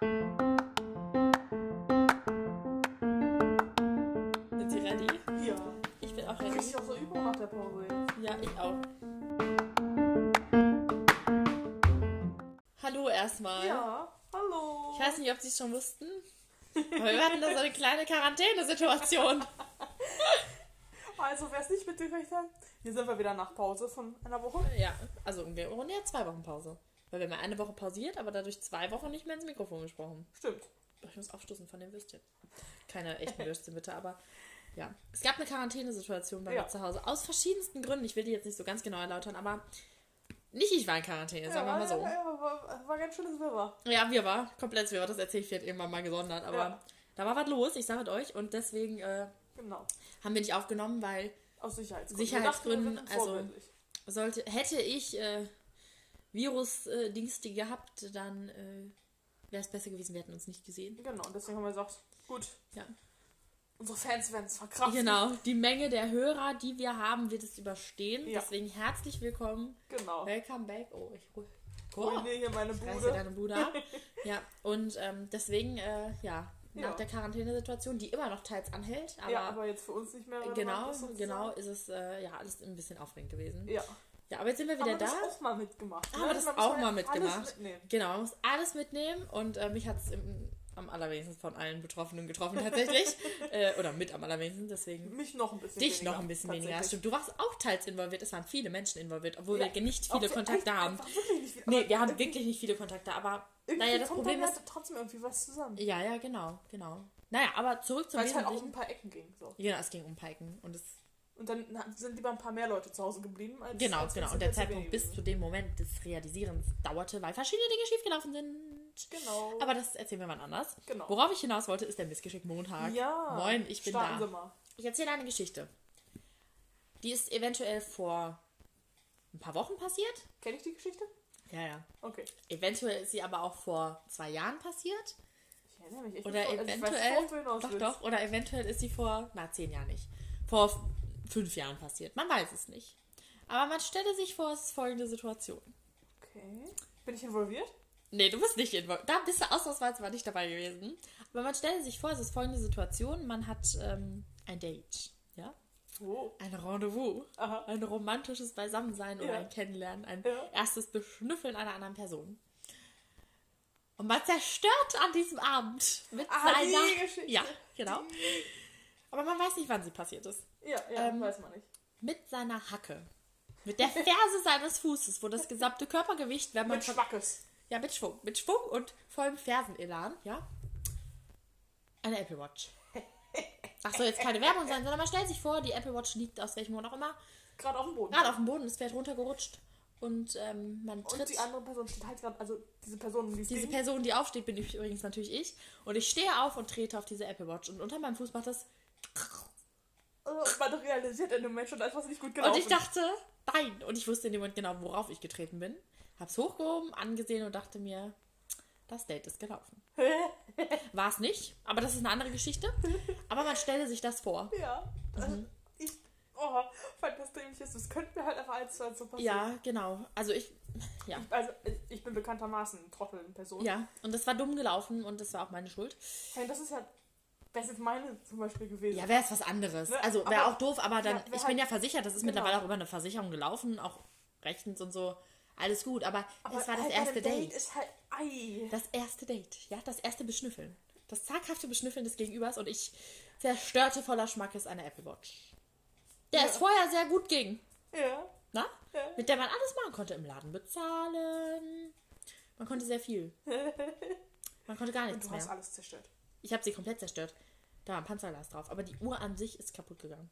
Sind Sie ready? Ja. Ich bin auch ready. ich auch so Übung nach der Pause. Ja, ich auch. Hallo erstmal. Ja, hallo. Ich weiß nicht, ob Sie es schon wussten. Aber wir hatten da so eine kleine Quarantänesituation. Also, wer es nicht mitgekriegt hat, hier sind wir wieder nach Pause von einer Woche. Ja, also ja zwei Wochen Pause. Weil wir haben ja eine Woche pausiert, aber dadurch zwei Wochen nicht mehr ins Mikrofon gesprochen. Stimmt. Ich muss aufstoßen von den Würstchen. Keine echten Würstchen bitte, aber ja. Es gab eine Quarantänesituation bei Ja. mir zu Hause. Aus verschiedensten Gründen. Ich will die jetzt nicht so ganz genau erläutern, aber nicht ich war in Quarantäne, sagen wir mal so. Ja, ja, war, war ganz schönes Wirrwarr. Ja, wir war komplett wir war. Das erzähle ich vielleicht irgendwann mal gesondert. Aber Ja. da war was los, ich sage euch. Und deswegen äh, Genau. haben wir nicht aufgenommen, weil Aus Sicherheitsgründen. Sicherheitsgründen, also- sollte, hätte ich äh, Virus-Dings die gehabt, dann äh, wäre es besser gewesen, wir hätten uns nicht gesehen. Genau, und deswegen haben wir gesagt, gut, Ja. unsere Fans werden es verkraften. Genau, die Menge der Hörer, die wir haben, wird es überstehen. Ja. Deswegen herzlich willkommen. Genau. Welcome back. Oh, ich ruhe. Ruinier hier meine Ich reiße Bude. deine Bude ab. ja, und ähm, deswegen, äh, ja, nach Ja. der Quarantänesituation, die immer noch teils anhält, aber, ja, aber jetzt für uns nicht mehr genau, ist genau, ist es äh, ja alles ein bisschen aufregend gewesen. Ja. Ja, aber jetzt sind wir Haben wieder wir da. das auch mal mitgemacht. Haben wir das auch mal mitgemacht. Alles. Genau, man muss alles mitnehmen und äh, mich hat es am allerwenigsten von allen Betroffenen getroffen tatsächlich. äh, oder mit am allerwenigsten, deswegen. Mich noch ein bisschen Dich weniger, noch ein bisschen weniger. Stimmt, du warst auch teils involviert. Es waren viele Menschen involviert, obwohl Ja, wir nicht viele Kontakte haben. nicht viel. Nee, wir haben wirklich nicht viele Kontakte, aber naja, das Problem ist. ja trotzdem irgendwie was zusammen. Ja, ja, genau, genau. Naja, aber zurück zum Weil es halt auch um ein paar Ecken ging. So. Genau, es ging um Piken. Und es, Und dann sind lieber ein paar mehr Leute zu Hause geblieben. Als, genau, als genau. Und der Zeitpunkt bis zu dem Moment des Realisierens dauerte, weil verschiedene Dinge schiefgelaufen sind. Genau. Aber das erzählen wir wann anders. Genau. Worauf ich hinaus wollte, ist der Missgeschick Montag. ja. Moin, ich bin da. Sie mal. Ich erzähle eine Geschichte. Die ist eventuell vor ein paar Wochen passiert. Kenn ich die Geschichte? Ja, ja. Okay. Eventuell ist sie aber auch vor zwei Jahren passiert. Ich erinnere mich. Ich Oder bin voll- also ich weiß eventuell. doch, doch. Oder eventuell ist sie vor, na, zehn Jahren nicht. Vor fünf Jahren passiert. Man weiß es nicht. Aber man stelle sich vor, es ist folgende Situation. Okay. Bin ich involviert? Nee, du bist nicht involviert. Da bist du ausnahmsweise mal nicht dabei gewesen. Aber man stelle sich vor, es ist folgende Situation. Man hat ähm, ein Date. Ja? Wo? Ein Rendezvous. Aha. Ein romantisches Beisammensein oder Ja. ein Kennenlernen. Ein Ja. erstes Beschnüffeln einer anderen Person. Und man zerstört an diesem Abend mit Ah, die seiner... Geschichte. Ja, genau. Aber man weiß nicht, wann sie passiert ist. Ja, ja, Ähm, weiß man nicht. Mit seiner Hacke. Mit der Ferse seines Fußes, wo das gesamte Körpergewicht, wenn man... Mit Schwackes. ja, mit Schwung. Mit Schwung und vollem Fersenelan, ja. Eine Apple Watch. Ach soll jetzt keine Werbung sein, sondern man stellt sich vor, die Apple Watch liegt aus welchem Grund auch immer Gerade auf dem Boden. gerade auf dem Boden, es fährt runtergerutscht und ähm, man Und tritt. die andere Person steht halt gerade, also diese Person, die es diese. Person, die aufsteht, bin ich übrigens natürlich ich. Und ich stehe auf und trete auf diese Apple Watch. Und unter meinem Fuß macht das. Und man realisiert in dem Moment schon, da ist was nicht gut gelaufen. Und ich dachte, nein. Und ich wusste in dem Moment genau, worauf ich getreten bin. Hab's hochgehoben, angesehen und dachte mir, das Date ist gelaufen. War es nicht, aber das ist eine andere Geschichte. Aber man stelle sich das vor. ja. Mhm. Also ich, oh, fand das dämlich ist. Das könnte mir halt einfach eins zu eins so passieren. Ja, genau. Also ich. Ja. Also, ich bin bekanntermaßen Trottel in Person. Ja, und das war dumm gelaufen und das war auch meine Schuld. Hey, das ist ja, das ist jetzt meine zum Beispiel gewesen. Ja, wäre es was anderes. Ne, Also wäre auch doof, aber dann, Ja, ich bin halt- ja versichert, das ist genau. mittlerweile auch über eine Versicherung gelaufen, auch rechtens und so. Alles gut, aber, Aber es war das halt bei erste Date. ist halt. Das erste Date, ja, das erste Beschnüffeln. Das zaghafte Beschnüffeln des Gegenübers und ich zerstörte voller Schmackes eine Apple Watch. Der Ja. es vorher sehr gut ging. Ja. Na? Ja. Mit der man alles machen konnte. Im Laden bezahlen. Man konnte sehr viel. Man konnte gar Und nichts du hast mehr. alles zerstört. Ich habe sie komplett zerstört. Da war ein Panzerglas drauf. Aber die Uhr an sich ist kaputt gegangen.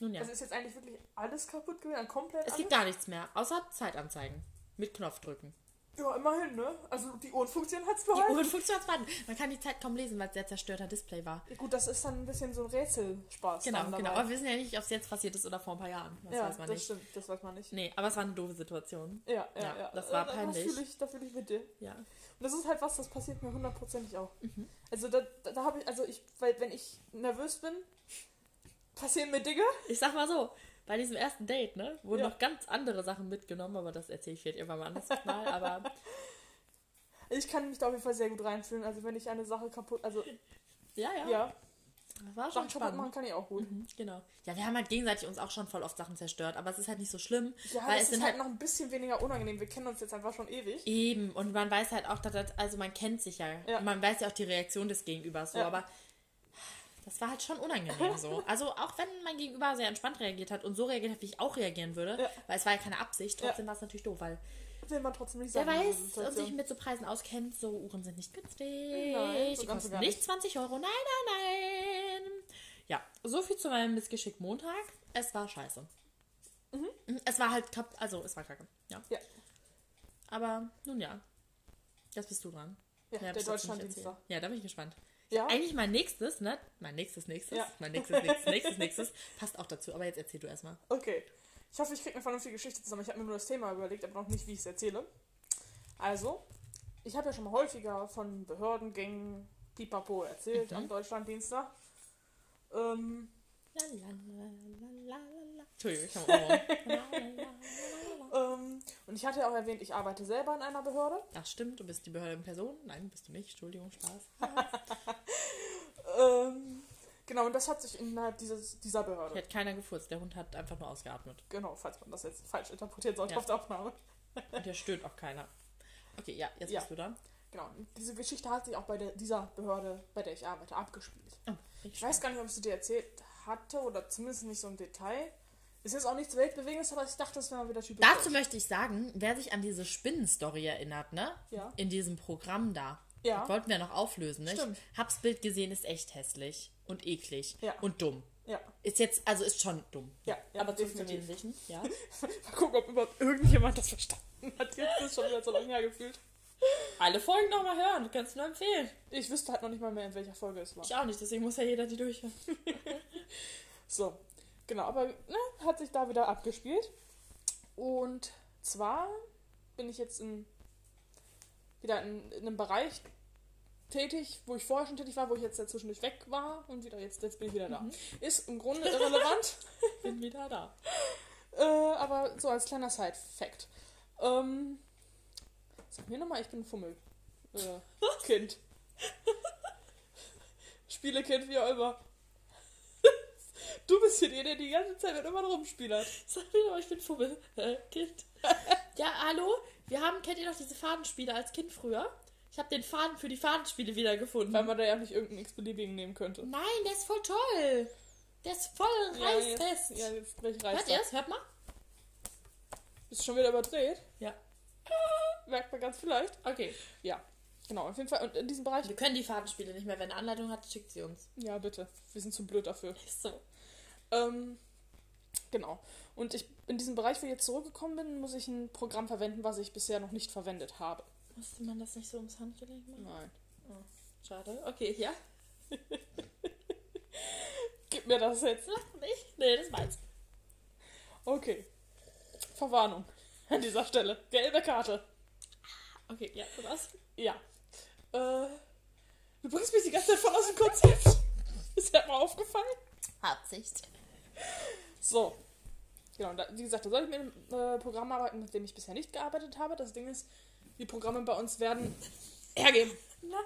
Nun ja. Also ist jetzt eigentlich wirklich alles kaputt gewesen, komplett Es alles? gibt gar nichts mehr, außer Zeitanzeigen. Mit Knopfdrücken. Ja, immerhin, ne? Also die Uhrenfunktion hat's Die behalten. Uhren funktioniert zwar. Man kann die Zeit kaum lesen, weil es sehr zerstörter Display war. Ja, Gut, das ist dann ein bisschen so ein Rätselspaß. Genau, genau. dabei. Aber wir wissen ja nicht, ob es jetzt passiert ist oder vor ein paar Jahren. Das ja, weiß man das nicht. stimmt, das weiß man nicht. Nee, aber es war eine doofe Situation. Ja, ja, Ja, ja. das war peinlich. Da fühle ich, da fühl ich mit dir. Ja. Und das ist halt was, das passiert mir hundertprozentig auch. Mhm. Also da, da, da habe ich, also ich, weil wenn ich nervös bin, passieren mir Dinge. Ich sag mal so, bei diesem ersten Date, ne, wurden Ja. noch ganz andere Sachen mitgenommen, aber das erzähle ich vielleicht irgendwann mal anders mal. Aber Ich kann mich da auf jeden Fall sehr gut reinfühlen. Also wenn ich eine Sache kaputt, also Ja, ja. ja, Das war schon Sachen kaputt spannend. machen kann ich auch gut. Mhm, genau. Ja, wir haben halt gegenseitig uns auch schon voll oft Sachen zerstört, aber es ist halt nicht so schlimm, Ja, weil es ist halt halt noch ein bisschen weniger unangenehm. Wir kennen uns jetzt einfach schon ewig. eben und man weiß halt auch, dass das, also man kennt sich ja, Ja. man weiß ja auch die Reaktion des Gegenübers so, Ja. aber das war halt schon unangenehm so. Also auch wenn mein Gegenüber sehr entspannt reagiert hat und so reagiert hat, wie ich auch reagieren würde, Ja. weil es war ja keine Absicht, trotzdem war es natürlich doof, weil Will man trotzdem nicht wer sagen. dieser weiß und Situation. sich mit so Preisen auskennt, so Uhren sind nicht günstig. Nein, so die kosten und nicht nicht. 20 Euro, nein, nein, nein. Ja, so viel zu meinem Missgeschick Montag. Es war scheiße. Mhm. Es war halt, also es war kacke, ja. Ja. Aber nun ja, jetzt bist du dran. Ja, hab der erzählt. Ja, da bin ich gespannt. Ja, Eigentlich mein nächstes, ne? Mein nächstes, nächstes. Ja. Mein nächstes, nächstes, nächstes, nächstes. Passt auch dazu, aber jetzt erzähl du erstmal. okay. Ich hoffe, ich kriege eine vernünftige Geschichte zusammen. Ich habe mir nur das Thema überlegt, aber noch nicht, wie ich es erzähle. Also, ich habe ja schon mal häufiger von Behördengängen Pipapo erzählt Mhm. am Deutschlanddienstag. Ähm, Entschuldigung, ich habe ähm, und ich hatte ja auch erwähnt, ich arbeite selber in einer Behörde. Ach stimmt, du bist die Behörde in Person. Nein, bist du nicht. Entschuldigung, Spaß. Ähm, genau, und das hat sich innerhalb dieses, dieser Hier Behörde. hat keiner gefurzt, der Hund hat einfach nur ausgeatmet. Genau, falls man das jetzt falsch interpretieren sollte Ja. auf der Aufnahme. Und hier stöhnt auch keiner. Okay, ja, jetzt Ja. bist du da. Genau, und diese Geschichte hat sich auch bei der, dieser Behörde, bei der ich arbeite, abgespielt. Oh, Ich weiß gar nicht, ob ich sie dir erzählt hatte oder zumindest nicht so im Detail. Ist jetzt auch nichts Weltbewegendes, aber ich dachte, das wäre mal wieder typisch. Dazu möchte ich sagen, wer sich an diese Spinnenstory erinnert, ne? Ja. In diesem Programm da. Ja. Das wollten wir noch auflösen, ne? Stimmt. Ich hab's Bild gesehen, ist echt hässlich und eklig Ja. und dumm. Ja, Ist jetzt, also ist schon dumm. ja, ja Aber zurück zum definitiv. Wesentlichen, ja. Mal gucken, ob überhaupt irgendjemand das verstanden hat. Jetzt ist schon wieder so lange her gefühlt. Alle Folgen nochmal hören, du kannst nur empfehlen. Ich wüsste halt noch nicht mal mehr, in welcher Folge es war. Ich auch nicht, deswegen muss ja jeder die durchhören. So, genau, aber ne, hat sich da wieder abgespielt. Und zwar bin ich jetzt in, wieder in, in einem Bereich tätig, wo ich vorher schon tätig war, wo ich jetzt zwischendurch weg war und wieder jetzt, jetzt bin ich wieder da. Ist im Grunde irrelevant, Bin wieder da. äh, aber so als kleiner Side-Fact. Ähm, sag mir nochmal, ich bin ein Fummel. Äh, Kind. Spielekind, wie auch immer. Du bist hier der, der die ganze Zeit mit immer rumspielert. Sag mir doch, ich bin Fummel. Äh, Kind. ja, hallo? Wir haben, kennt ihr noch diese Fadenspiele als Kind früher? Ich habe den Faden für die Fadenspiele wiedergefunden. Weil man da ja nicht irgendeinen x-beliebigen nehmen könnte. Nein, der ist voll toll. Der ist voll reißfest. jetzt, ja, jetzt gleich reißt Hört ihr es? Hört mal. Ist schon wieder überdreht? Ja. Merkt man ganz vielleicht. Okay. Ja, genau, auf jeden Fall. Und in diesem Bereich. Wir können die Fadenspiele nicht mehr. Wenn eine Anleitung hat, schickt sie uns. Ja, bitte. Wir sind zu blöd dafür. Ist so. Ähm, genau. Und ich in diesem Bereich, wo ich jetzt zurückgekommen bin, muss ich ein Programm verwenden, was ich bisher noch nicht verwendet habe. Musste man das nicht so ums Handgelenk machen? Nein. Schade. Okay, ja. Gib mir das jetzt. Lach nicht. Nee, das meins. Okay. Verwarnung. An dieser Stelle. Gelbe Karte. Okay, ja, du was? Ja. Äh, du bringst mich die ganze Zeit voll aus dem Konzept. Ist dir mal aufgefallen? Absicht. So. Genau, da, wie gesagt, da soll ich mit einem äh, Programm arbeiten, mit dem ich bisher nicht gearbeitet habe. Das Ding ist, die Programme bei uns werden hergeben. Nein.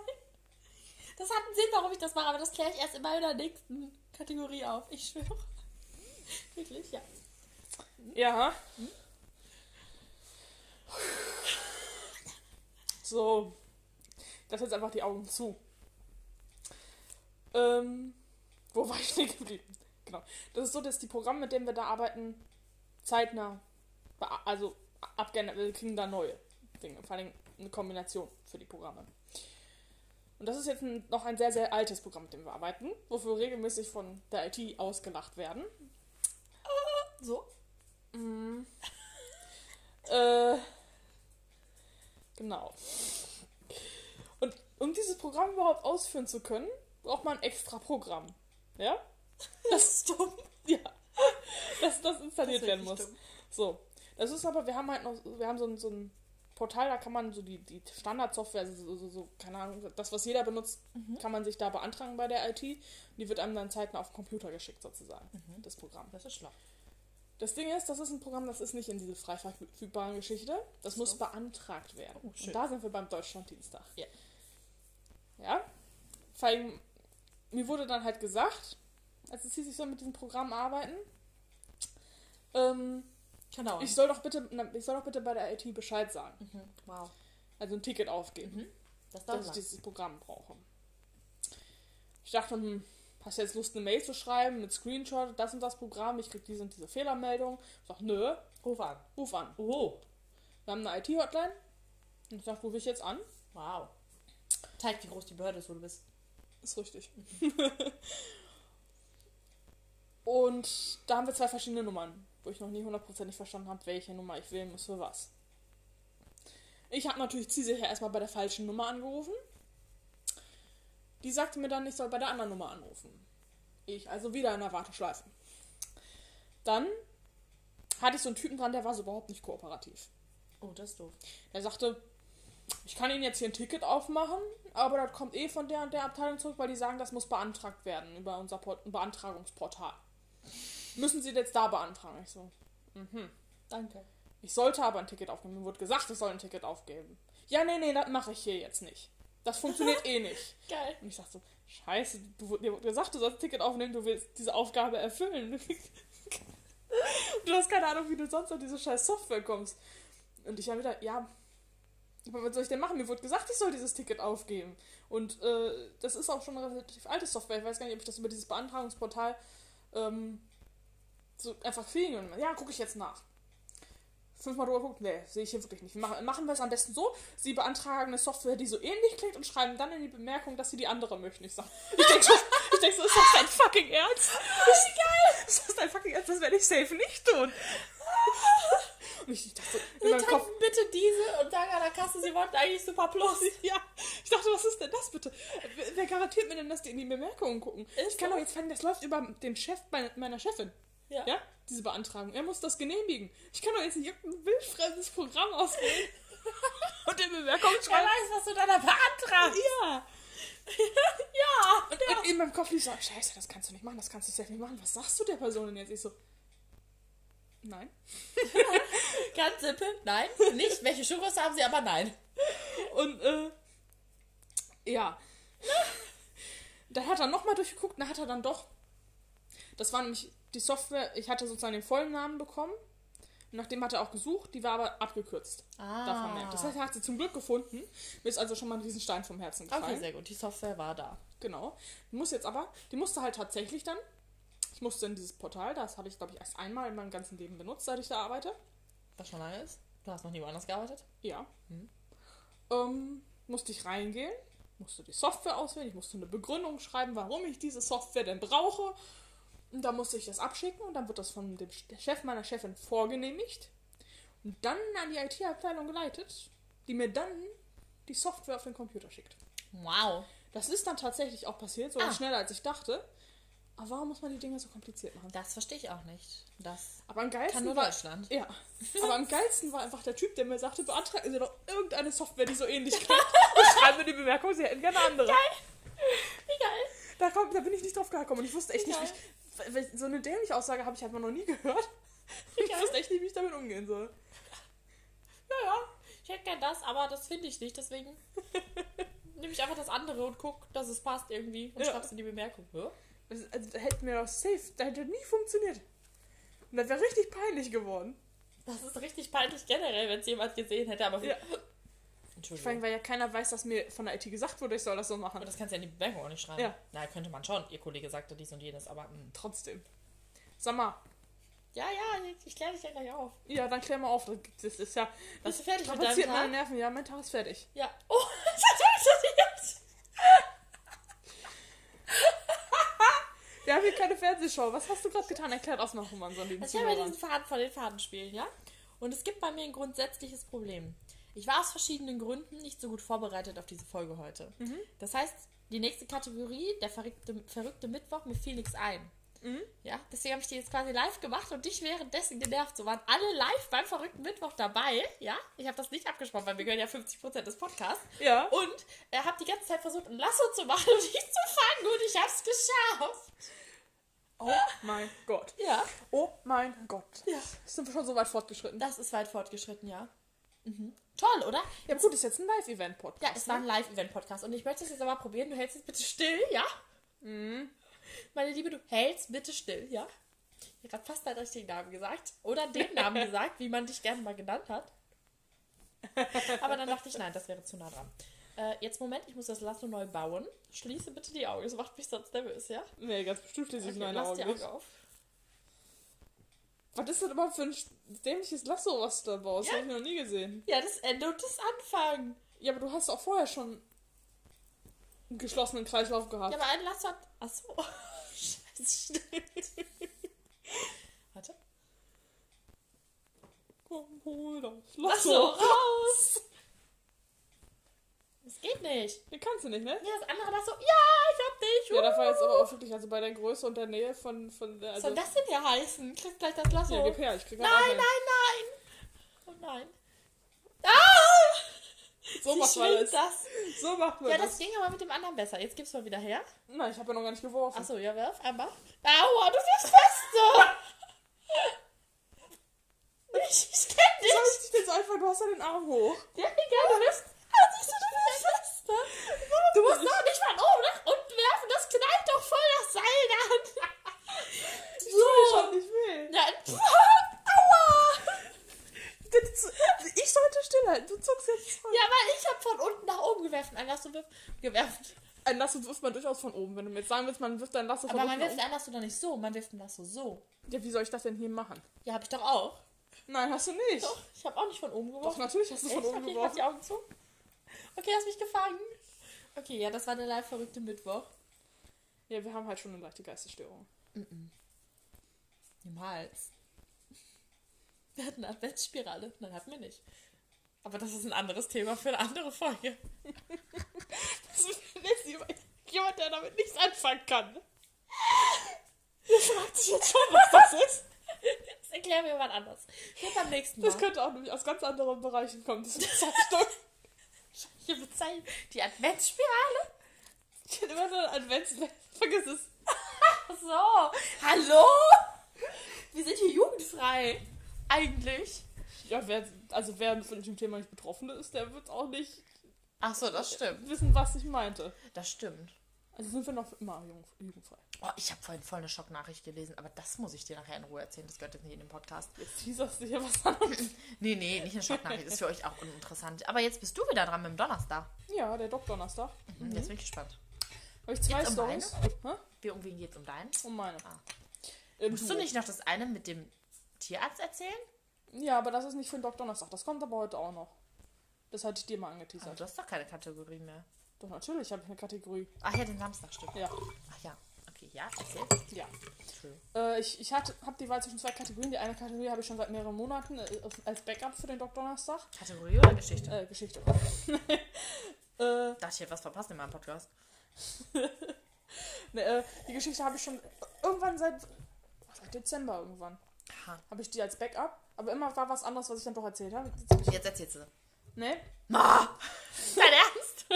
Das hat einen Sinn, warum ich das mache, aber das kläre ich erst in meiner nächsten Kategorie auf. Ich schwöre. Wirklich, ja. Ja. So. Das jetzt einfach die Augen zu. Ähm, wo war ich stehen geblieben? Genau. Das ist so, dass die Programme, mit denen wir da arbeiten, zeitnah, also abgeändert, wir kriegen da neue Dinge. Vor allem eine Kombination für die Programme. Und das ist jetzt ein, noch ein sehr, sehr altes Programm, mit dem wir arbeiten, wofür wir regelmäßig von der IT ausgelacht werden. So? Mhm. äh, genau. Und um dieses Programm überhaupt ausführen zu können, braucht man ein extra Programm. Ja? Das ist dumm. Ja. Dass das installiert Das werden muss. dumm. So. Das ist aber, wir haben halt noch, wir haben so ein, so ein Portal, da kann man so die, die Standardsoftware, also so, so, so, keine Ahnung, das, was jeder benutzt, kann man sich da beantragen bei der IT. Und die wird einem dann zeitnah auf den Computer geschickt, sozusagen, das Programm. Das ist schlau. Das Ding ist, das ist ein Programm, das ist nicht in diese frei verfügbaren Geschichte. Das so. muss beantragt werden. Oh, Und da sind wir beim Deutschlanddienstag. Ja. Ja. Vor allem, mir wurde dann halt gesagt, als es hieß, ich soll mit diesem Programm arbeiten, ähm, genau. ich soll doch bitte, ich soll doch bitte bei der IT Bescheid sagen. Mhm. Wow. Also ein Ticket aufgeben. Mhm. Das dass ich dieses Programm brauche. Ich dachte, hm, hast du jetzt Lust, eine Mail zu schreiben mit Screenshot, das und das Programm, ich krieg diese und diese Fehlermeldung. Ich sag, nö. Ruf an. Ruf an. Oh. Wir haben eine IT-Hotline. Und ich sag, rufe ich jetzt an. Wow. Zeigt, wie groß die Behörde ist, wo du bist. Ist richtig. und da haben wir zwei verschiedene Nummern, wo ich noch nie hundertprozentig verstanden habe, welche Nummer ich wählen muss für was. Ich habe natürlich zielsicher erstmal bei der falschen Nummer angerufen. Die sagte mir dann, ich soll bei der anderen Nummer anrufen. Ich also wieder in der Warteschleife. Dann hatte ich so einen Typen dran, der war so überhaupt nicht kooperativ. Oh, das ist doof. Der sagte, ich kann Ihnen jetzt hier ein Ticket aufmachen, aber das kommt eh von der und der Abteilung zurück, weil die sagen, das muss beantragt werden über unser Port Beantragungsportal. Müssen Sie jetzt da beantragen? Ich so, mhm. Danke. Ich sollte aber ein Ticket aufgeben. Mir wurde gesagt, ich soll ein Ticket aufgeben. Ja, nee, nee, das mache ich hier jetzt nicht. Das funktioniert eh nicht. Geil. Und ich dachte so, scheiße, du, dir wurde gesagt, du sollst ein Ticket aufnehmen, du willst diese Aufgabe erfüllen. du hast keine Ahnung, wie du sonst an diese scheiß Software kommst. Und ich habe wieder, ja, was soll ich denn machen? Mir wurde gesagt, ich soll dieses Ticket aufgeben. Und äh, das ist auch schon eine relativ alte Software. Ich weiß gar nicht, ob ich das über dieses Beantragungsportal ähm, so einfach kriege. Und ja, gucke ich jetzt nach. Fünfmal drüber guckt, nee, sehe ich hier wirklich nicht. Machen, machen wir es am besten so, sie beantragen eine Software, die so ähnlich klingt und schreiben dann in die Bemerkung, dass sie die andere möchten. Ich sag, ich denke so, ich denk so, ist das dein fucking Ernst? Ist geil! Ist das dein fucking Ernst? Das werde ich safe nicht tun. Und ich dachte, in meinem Kopf, bitte diese und sagen an der Kasse, sie wollten eigentlich Super Plus. Ja, ich dachte, was ist denn das bitte? Wer garantiert mir denn, dass die in die Bemerkungen gucken? Ist ich kann doch jetzt fangen, das läuft über den Chef meiner Chefin. Ja. ja. Diese Beantragung. Er muss das genehmigen. Ich kann doch jetzt nicht irgendein wildfremdes Programm auswählen. und in Bemerkung schreiben. Er weiß, was du da beantragst. Ja. ja. Und, ja. in meinem Kopf lief so, scheiße, das kannst du nicht machen, das kannst du selbst nicht machen. Was sagst du der Person denn jetzt? Ich so, Nein. Ganz simpel, nein. Nicht, welche Schokos haben sie, aber nein. Und, äh, ja. Da hat er nochmal durchgeguckt, da hat er dann doch. Das war nämlich die Software, ich hatte sozusagen den vollen Namen bekommen. Nachdem hat er auch gesucht, die war aber abgekürzt. Ah. Das heißt, er hat sie zum Glück gefunden. Mir ist also schon mal ein Riesenstein vom Herzen gefallen. Okay, sehr gut. Die Software war da. Genau. Die muss jetzt aber, die musste halt tatsächlich dann ich musste in dieses Portal, das habe ich, glaube ich, erst einmal in meinem ganzen Leben benutzt, seit ich da arbeite. Was schon lange ist? Du hast noch nie woanders gearbeitet? Ja. Hm. Ähm, musste ich reingehen, musste die Software auswählen, ich musste eine Begründung schreiben, warum ich diese Software denn brauche. Und dann musste ich das abschicken und dann wird das von dem Chef meiner Chefin vorgenehmigt und dann an die IT-Abteilung geleitet, die mir dann die Software auf den Computer schickt. Wow. Das ist dann tatsächlich auch passiert, sogar ah. schneller als ich dachte. Aber warum muss man die Dinge so kompliziert machen? Das verstehe ich auch nicht. Das aber am geilsten kann nur war, Deutschland. Ja. Aber am geilsten war einfach der Typ, der mir sagte, beantragen Sie doch irgendeine Software, die so ähnlich klingt. und schreiben mir die Bemerkung, Sie hätten gerne andere. Geil. Wie geil. Da, komm, da bin ich nicht drauf gekommen und ich wusste echt nicht, wie ich, so eine dämliche Aussage habe ich halt mal noch nie gehört. Ich wusste echt nicht, wie ich damit umgehen soll. Ja, ja. Ich hätte gern das, aber das finde ich nicht, deswegen nehme ich einfach das andere und gucke, dass es passt irgendwie und ja. schreib's in die Bemerkung. Ja? Also, da hätte mir doch safe, da hätte nie funktioniert. Und das wäre richtig peinlich geworden. Das ist richtig peinlich generell, wenn es jemand gesehen hätte, aber. Ja. Entschuldigung. Vor allem, weil ja keiner weiß, dass mir von der IT gesagt wurde, ich soll das so machen. Aber das kannst du ja in die Bewerbung auch nicht schreiben. Ja. Na, könnte man schon. Ihr Kollege sagte dies und jenes, aber. Mh. Hm. Trotzdem. Sag mal. Ja, ja, ich kläre dich ja gleich auf. Ja, dann klär mal auf. Das ist ja. Das Bist du fertig mit deinem meine Nerven. Ja, mein Tag ist fertig. Ja. Oh, das hat mich Wir haben hier keine Fernsehshow. Was hast du gerade getan? Erklärt aus noch mal unseren lieben also Ich habe ja diesen Faden von den Fadenspielen, ja? Und es gibt bei mir ein grundsätzliches Problem. Ich war aus verschiedenen Gründen nicht so gut vorbereitet auf diese Folge heute. Mhm. Das heißt, die nächste Kategorie, der verrückte, verrückte Mittwoch, mir fiel nichts ein. Mhm. Ja, deswegen habe ich die jetzt quasi live gemacht und dich währenddessen genervt. So waren alle live beim verrückten Mittwoch dabei. Ja, ich habe das nicht abgesprochen, weil wir gehören ja 50% des Podcasts. Ja. Und er hat die ganze Zeit versucht, ein Lasso zu machen und dich zu fangen und ich habe es geschafft. Oh mein Gott. Ja. Oh mein Gott. Ja. Sind wir schon so weit fortgeschritten? Das ist weit fortgeschritten, ja. Mhm. Toll, oder? Ja, gut, ist jetzt ein Live-Event-Podcast. Ja, es war ein Live-Event-Podcast. Und ich möchte es jetzt aber probieren. Du hältst es bitte still, ja? Mhm. Meine Liebe, du hältst bitte still, ja? Ich habe fast deinen richtigen Namen gesagt. Oder den Namen gesagt, wie man dich gerne mal genannt hat. Aber dann dachte ich, nein, das wäre zu nah dran. Äh, jetzt Moment, ich muss das Lasso neu bauen. Schließe bitte die Augen, das macht mich sonst nervös, ja? Nee, ganz bestimmt schließe ich Okay, meine lass Augen die nicht. Augen auf. Was ist das überhaupt für ein dämliches Lasso, was du da baust? Ja. Das habe ich noch nie gesehen. Ja, das Ende und das Anfang. Ja, aber du hast auch vorher schon einen geschlossenen Kreislauf gehabt. Ja, aber ein Lasso hat. Achso. Scheiße, stimmt. Warte. Komm, hol das Lasso Lasso. raus! Das geht nicht. Den kannst du nicht, ne? Ja, das andere Lasso. Ja, ich hab dich. Ja, das war jetzt Uh. aber auch wirklich, also bei der Größe und der Nähe von, von der. Was Also, soll das denn hier heißen? Kriegst gleich das Lasso. Ja, gib her, ich krieg nein, nein, nein. Oh nein. Ah! So macht man das. das. So macht man Ja, das. das ging aber mit dem anderen besser. Jetzt gib's mal wieder her. Nein, ich habe ja noch gar nicht geworfen. Achso, ja, werf einmal. Aua, du bist feste. ich, ich kenn Soll dich. ich dich jetzt einfach, du hast ja den Arm hoch. Ja, egal, du bist. Du, musst doch nicht von oben nach unten werfen. Das knallt doch voll das Seil dann. Ich tue schon nicht weh. Ja, aua. Ich sollte stillhalten, du zuckst jetzt voll. Ja, weil ich hab von unten nach oben gewerfen. Ein Lasso wirf, gewerfen. Ein Lasso wirft man durchaus von oben. Wenn du mir jetzt sagen willst, man wirft ein Lasso von Aber man unten wirft nach ein Lasso doch nicht so. Man wirft ein Lasso so. oben. Ja, wie soll ich das denn hier machen? Ja, hab ich doch auch. Nein, hast du nicht. Doch, ich hab auch nicht von oben Doch, geworfen. natürlich hast du von Echt? oben ich mach geworfen. die Augen zu. Okay, hast mich gefangen. Okay, ja, das war der live verrückte Mittwoch. Ja, wir haben halt schon eine leichte Geistesstörung. Niemals. Wir hatten eine Adventsspirale. Nein, hatten wir nicht. Aber das ist ein anderes Thema für eine andere Folge. Das ist jemand, der damit nichts anfangen kann. Ihr fragt sich jetzt schon, was das ist. Das erklären wir mal anders. Geht beim nächsten Mal. Das könnte auch nämlich aus ganz anderen Bereichen kommen. Das ist Hier bezeichnen die Adventsspirale. Ich hätte immer so ein Advents... Vergiss es. So. Hallo? Wir sind hier jugendfrei. Eigentlich. Ja, wer, also wer von dem Thema nicht betroffen ist, der wird auch nicht Ach so, das stimmt. wissen, was ich meinte. Das stimmt. Also sind wir noch immer jugendfrei. Oh, ich habe vorhin voll eine Schocknachricht gelesen, aber das muss ich dir nachher in Ruhe erzählen. Das gehört jetzt nicht in den Podcast. Jetzt teaserst du hier was an. Nee, nee, nicht eine Schocknachricht. Ist für euch auch uninteressant. Aber jetzt bist du wieder dran mit dem Donnerstag. Ja, der Doc-Donnerstag. Mhm. Jetzt bin ich gespannt. Habe ich zwei Geht's um Stories. Hä? Wie, um wen geht's um deinen? Um meine. Ah. Im Musst du nicht noch das eine mit dem Tierarzt erzählen? Ja, aber das ist nicht für den Doc-Donnerstag. Das kommt aber heute auch noch. Das hatte ich dir mal Aber angeteasert. du hast doch keine Kategorie mehr. Doch, natürlich habe ich eine Kategorie. Ach ja, den Samstag stimmt. Ja. Ach ja. Okay, ja, erzähl. Ja. Äh, ich ich habe die Wahl zwischen zwei Kategorien. Die eine Kategorie habe ich schon seit mehreren Monaten äh, als Backup für den Doc-Donnerstag. Kategorie oder Geschichte? Äh, Geschichte. äh, Dachte ich hätte was verpasst in meinem Podcast. ne, äh, die Geschichte habe ich schon irgendwann seit, seit Dezember irgendwann. Aha. Habe ich die als Backup. Aber immer war was anderes, was ich dann doch erzählt habe. Jetzt erzählst du. ne? Ma! Dein Ernst?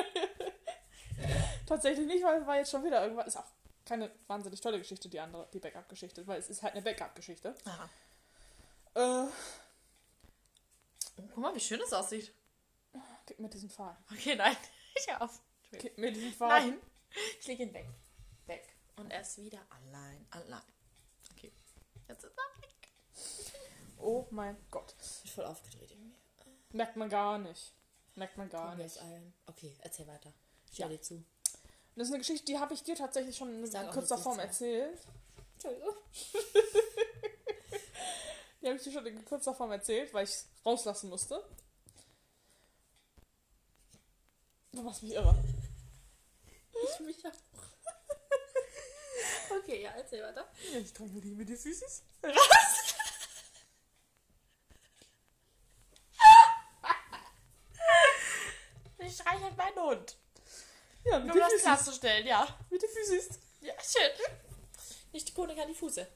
Tatsächlich nicht, weil war jetzt schon wieder irgendwann. Ist auch keine wahnsinnig tolle Geschichte, die andere, die Backup-Geschichte, weil es ist halt eine Backup-Geschichte. Aha. Äh, guck mal, wie schön es aussieht. gib mir diesen Pfahl. Okay, nein. Ich hör auf. Gib mir diesen Pfahl. Nein. Ich lege ihn weg. Weg. Und er ist wieder allein. Allein. Okay. Jetzt ist er weg. Oh mein Gott. Ich bin voll aufgedreht irgendwie. Merkt man gar nicht. Merkt man gar Mir nicht. ein. Okay, erzähl weiter. Ich Ja. höre dir zu. Das ist eine Geschichte, die habe ich dir tatsächlich schon in kurzer Form erzählt. Entschuldigung. Die habe ich dir schon in kurzer Form erzählt, weil ich es rauslassen musste. Du machst mich irre. Ich mich auch. okay, ja, erzähl weiter. Ja, ich trage die mit die Süßis. Was? ich streichel meinen Hund. Ja, mit um das Füßis. klarzustellen, ja. Mit die Füßis. Ja, schön. Nicht die Konik an die Fuße.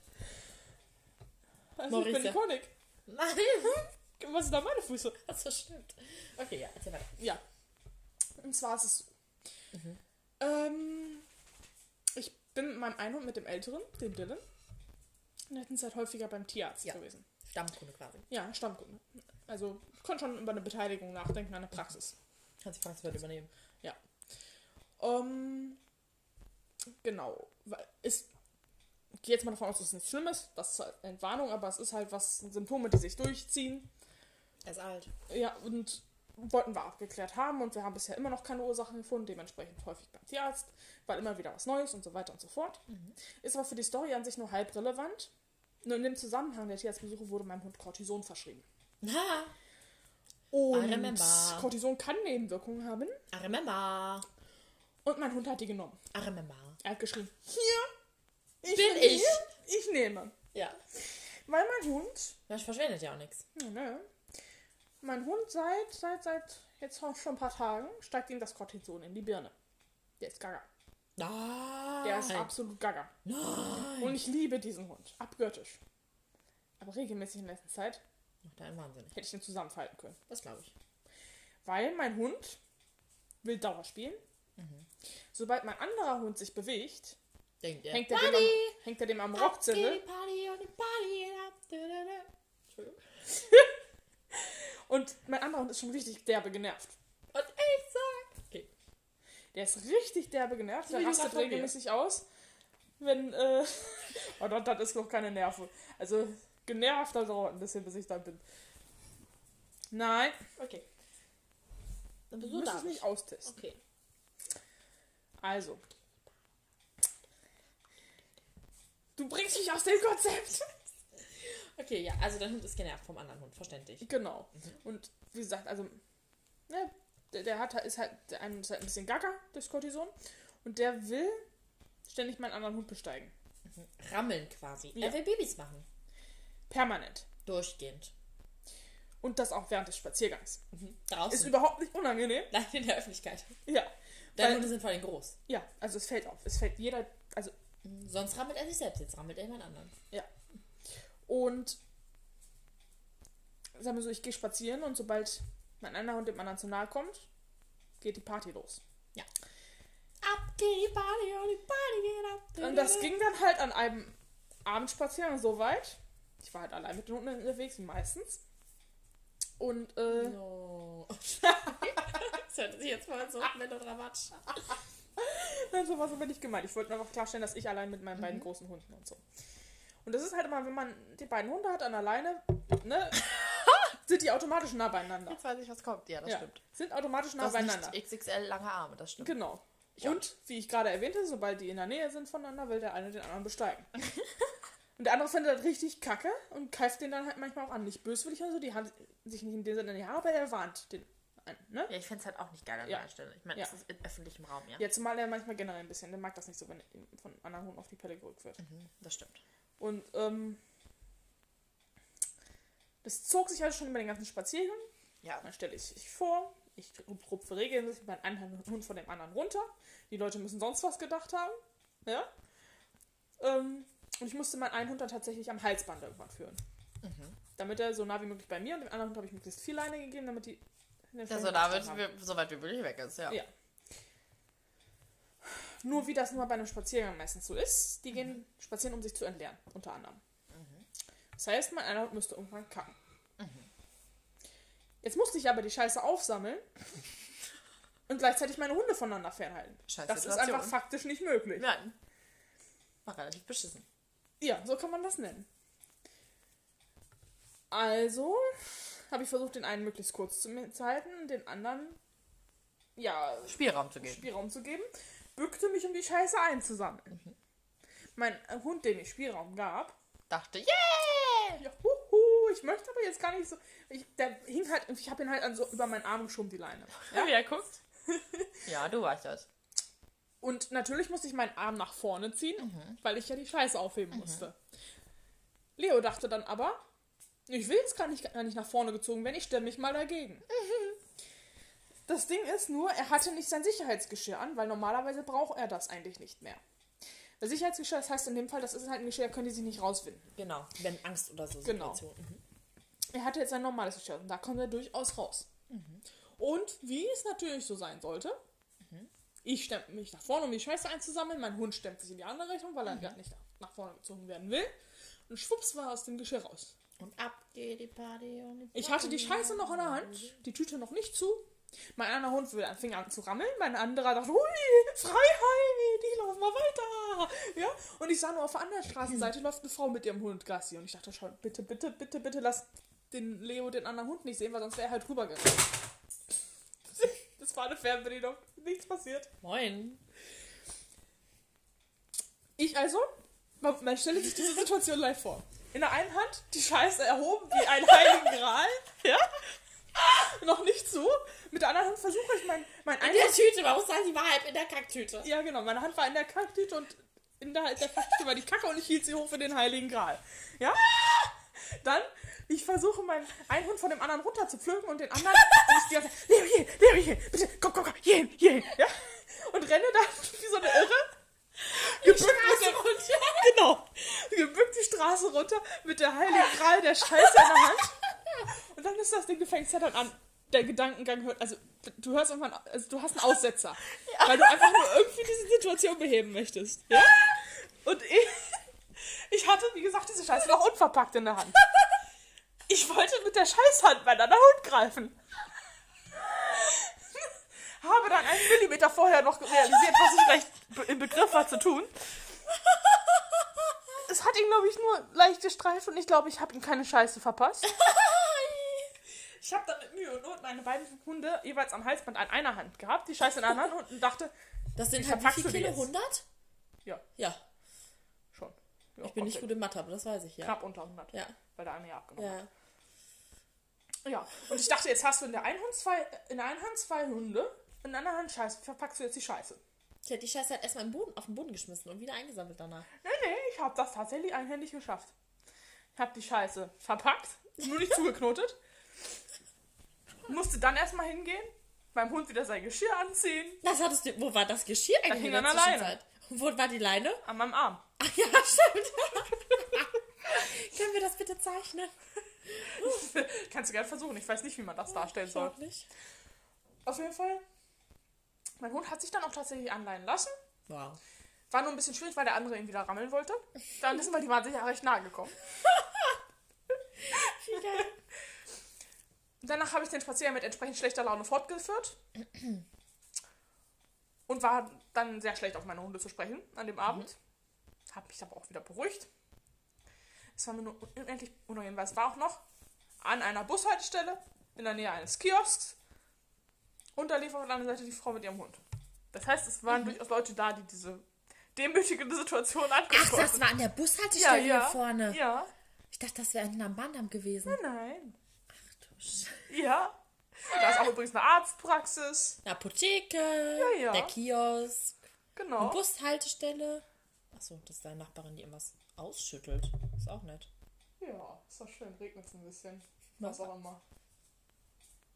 Also ich bin die Maurice. Konik. Nein. Was sind da meine Füße? Das stimmt. Okay, ja, erzähl weiter. Ja. Und zwar ist es so. Mhm. Ähm, ich bin mit meinem einen Hund, mit dem älteren, dem Dylan, Und hätten es halt häufiger beim Tierarzt Ja. gewesen. Stammkunde quasi. Ja, Stammkunde. Also ich konnte schon über eine Beteiligung nachdenken an der Praxis. Kannst die Praxis übernehmen. Ähm, genau. Ich gehe jetzt mal davon aus, dass es nichts Schlimmes. Das ist halt eine Entwarnung, aber es ist halt was, Symptome, die sich durchziehen. Er ist alt. Ja, und wollten wir abgeklärt haben und wir haben bisher immer noch keine Ursachen gefunden, dementsprechend häufig beim Tierarzt, weil immer wieder was Neues und so weiter und so fort. Ist aber für die Story an sich nur halb relevant. Nur in dem Zusammenhang der Tierarztbesuche wurde meinem Hund Cortison verschrieben. Ha! Und. Cortison kann Nebenwirkungen haben I remember. Und mein Hund hat die genommen. I remember. Er hat geschrien, hier, ich Bin ich. Hier, ich nehme. Ja. Weil mein Hund, Das verschwendet ja auch nichts. ja, ne, mein Hund seit, seit, seit jetzt schon ein paar Tagen steigt ihm das Cortison in die Birne. Der ist gaga. Nein. Der ist absolut gaga. Nein. Und ich liebe diesen Hund. Abgöttisch. Aber regelmäßig in letzter Zeit Macht einen wahnsinnig. hätte ich den zusammenfalten können. Das glaube ich. Weil mein Hund will Dauer spielen. Sobald mein anderer Hund sich bewegt, Denkt ihr? hängt er, dem am, hängt er dem am Party und mein anderer Hund ist schon richtig derbe genervt. Und ich sag. Okay. Der ist richtig derbe genervt. Der du rastet regelmäßig aus. Wenn, äh. oh, das, das ist noch keine Nerven. Also, genervt, dauert ein bisschen, bis ich da bin. Nein, Okay. Dann du bist du musst da. es nicht austesten. Okay. Also. Du bringst mich aus dem Konzept. Okay, ja, also dein Hund ist genervt vom anderen Hund, verständlich. Genau. Und wie gesagt, also, ne, der, der hat ist halt, der ist halt ein bisschen gaga durchs Cortison und der will ständig meinen anderen Hund besteigen. Rammeln quasi. Ja. Er will Babys machen. Permanent. Durchgehend. Und das auch während des Spaziergangs. Draußen. Ist überhaupt nicht unangenehm. Nein, in der Öffentlichkeit. Ja. Deine Hunde sind vor allem groß. Ja, also es fällt auf. Es fällt jeder, also, Sonst rammelt er sich selbst, jetzt rammelt er jemand anderen. ja. Und, sagen wir so, ich gehe spazieren und sobald mein einer Hund dem anderen zu nahe kommt, geht die Party los. Ja. Ab geht die Party und die Party geht ab. Und das ging dann halt an einem Abendspaziergang so weit. Ich war halt allein mit den Hunden unterwegs, meistens. Und, äh, No. das hört sich jetzt mal so melodramatisch. nein, so war es aber nicht gemeint. Ich wollte einfach klarstellen, dass ich allein mit meinen beiden großen Hunden und so. Und das ist halt immer, wenn man die beiden Hunde hat an alleine, ne, sind die automatisch nah beieinander. Jetzt weiß ich, was kommt. Ja, das ja, stimmt. sind automatisch nah Das beieinander. nicht XXL lange Arme, das stimmt. Genau. Auch. Und, wie ich gerade erwähnte, sobald die in der Nähe sind voneinander, will der eine den anderen besteigen. und der andere findet das richtig kacke und greift den dann halt manchmal auch an. Nicht böswillig oder so, die hat sich nicht in dem Sinne in die Haare, aber er warnt den einen, ne? Ja, ich fände es halt auch nicht geil an Ja. der Stelle. Ich meine, Ja. es ist in öffentlichem Raum, ja. Ja, zumal er manchmal generell ein bisschen, der mag das nicht so, wenn ihm von anderen Hunden auf die Pelle gerückt wird. Mhm, das stimmt. Und, ähm, das zog sich also schon über den ganzen Spaziergang. Ja. Dann stelle ich sich vor, ich rupfe regelmäßig meinen einen Hund von dem anderen runter. Die Leute müssen sonst was gedacht haben. Ja. Ähm, und ich musste meinen einen Hund dann tatsächlich am Halsband irgendwann führen. Mhm. Damit er so nah wie möglich bei mir und dem anderen Hund habe ich möglichst viel Leine gegeben, damit die. Also damit, Abstand haben. wir, so weit wie möglich weg ist, ja. Ja. Nur wie das nur bei einem Spaziergang meistens so ist, die gehen spazieren, um sich zu entleeren, unter anderem. Das heißt, mein einer Hund müsste irgendwann kacken. Jetzt musste ich aber die Scheiße aufsammeln und gleichzeitig meine Hunde voneinander fernhalten. Scheiß das ist einfach faktisch nicht möglich. Nein. War relativ beschissen. Ja, so kann man das nennen. Also habe ich versucht, den einen möglichst kurz zu, zu halten, den anderen ja Spielraum zu geben. Spielraum zu geben, bückte mich, um die Scheiße einzusammeln. Mein äh, Hund, dem ich Spielraum gab, Dachte, yeah! ja, huhu, ich möchte aber jetzt gar nicht so. Ich, der hing halt, ich habe ihn halt an so über meinen Arm geschoben, die Leine. Ja, wie er guckt. ja, du weißt das. Und natürlich musste ich meinen Arm nach vorne ziehen, weil ich ja die Scheiße aufheben musste. Leo dachte dann aber, ich will jetzt gar nicht, gar nicht nach vorne gezogen werden, ich stelle mich mal dagegen. Das Ding ist nur, er hatte nicht sein Sicherheitsgeschirr an, weil normalerweise braucht er das eigentlich nicht mehr. Das Sicherheitsgeschirr, das heißt in dem Fall, das ist halt ein Geschirr, da können die sich nicht rauswinden. Genau, wenn Angst oder so Genau. Mhm. Er hatte jetzt ein normales Geschirr und da kommt er durchaus raus. Und wie es natürlich so sein sollte, ich stemme mich nach vorne, um die Scheiße einzusammeln, mein Hund stemmt sich in die andere Richtung, weil er gerade nicht nach vorne gezogen werden will. Und schwupps war aus dem Geschirr raus. Und ab geht die Party. Und die Party. Ich hatte die Scheiße noch in der Hand, die Tüte noch nicht zu. Mein einer Hund fing an zu rammeln, mein anderer dachte, hui, Freiheit, ich laufe mal weiter. Ja? Und ich sah nur auf der anderen Straßenseite läuft eine Frau mit ihrem Hund Gassi. Und ich dachte schon, bitte, bitte, bitte, bitte lass den Leo den anderen Hund nicht sehen, weil sonst wäre er halt rübergegangen. War eine Fernbedienung. Nichts passiert. Moin. Ich also, man, man stelle sich diese Situation live vor. In der einen Hand die Scheiße erhoben wie ein heiligen Gral. Ja? Noch nicht so. Mit der anderen Hand versuche ich mein, mein In der Tüte, man muss sagen, die war halb in der Kacktüte. Ja, genau. Meine Hand war in der Kacktüte und in der, der Kacktüte war die Kacke und ich hielt sie hoch für den heiligen Gral. Ja? Dann, ich versuche meinen einen Hund von dem anderen runter zu pflücken und den anderen. und ich die Leo, hier, Leo, hier, bitte, komm, komm, komm, hier hin, hier hin. Ja? Und renne dann wie so eine Irre. Gebückt mit der, genau. Gebückt die Straße runter mit der heiligen Gral der Scheiße in der Hand. Und dann ist das Ding, du fängst ja dann an, der Gedankengang hört, also du hörst irgendwann, also du hast einen Aussetzer. Weil du einfach nur irgendwie diese Situation beheben möchtest. Ja? Und ich, ich hatte, wie gesagt, diese Scheiße noch unverpackt in der Hand. Ich wollte mit der Scheißhand anderen Hund greifen. Habe dann einen Millimeter vorher noch realisiert, was ich vielleicht im Begriff war zu tun. Es hat ihn, glaube ich, nur leicht gestreift und ich glaube, ich habe ihm keine Scheiße verpasst. Ich habe dann mit Mühe und Not meine beiden Hunde jeweils am Halsband an einer Hand gehabt, die Scheiße in der anderen Hand und dachte, Das sind halt wie viel Kilo? jetzt? 100? ja, Ja. schon. Ja, Ich bin nicht gut in Mathe, aber das weiß ich, ja. Knapp unter 100, Ja. weil der eine ja abgenommen Ja. hat. Ja, und ich dachte, jetzt hast du in der einen Hand zwei, in der einen Hand zwei Hunde, in der anderen Hand Scheiße, wie verpackst du jetzt die Scheiße? Ich hätte die Scheiße halt erstmal im Boden, auf den Boden geschmissen und wieder eingesammelt danach. Nee, nee, ich habe das tatsächlich einhändig geschafft. Ich habe die Scheiße verpackt, nur nicht zugeknotet. Musste dann erstmal hingehen, beim Hund wieder sein Geschirr anziehen, Das hattest du, wo war das Geschirr eigentlich hing in der an der Leine. Wo war die Leine? an meinem Arm. Ach ja, stimmt. Können wir das bitte zeichnen? Kannst du gerne versuchen, ich weiß nicht, wie man das darstellen soll. Überhaupt nicht. Auf jeden Fall, mein Hund hat sich dann auch tatsächlich anleihen lassen. Wow. War nur ein bisschen schwierig, weil der andere ihn wieder rammeln wollte. Dann sind wir die waren sich ja recht nahe gekommen. Wie geil. Danach habe ich den Spaziergang mit entsprechend schlechter Laune fortgeführt. Und war dann sehr schlecht auf meine Hunde zu sprechen an dem Abend. Habe mich aber auch wieder beruhigt. Mir nur unendlich unangenehm, weil es war auch noch an einer Bushaltestelle in der Nähe eines Kiosks. Und da lief auf der anderen Seite die Frau mit ihrem Hund. Das heißt, es waren durchaus Leute da, die diese demütigende Situation Ach, angucken das war an der Bushaltestelle hier vorne. Ja. Ich dachte, das wäre hinten am Bahndamm gewesen. Nein. Ach du Sch Ja. Da ist auch übrigens eine Arztpraxis. Eine Apotheke, Ja, ja. der Kiosk, Genau. eine Bushaltestelle. Achso, das ist deine Nachbarin, die irgendwas ausschüttelt. Ist auch nett. Ja, ist doch schön. Regnet es ein bisschen. Was auch immer.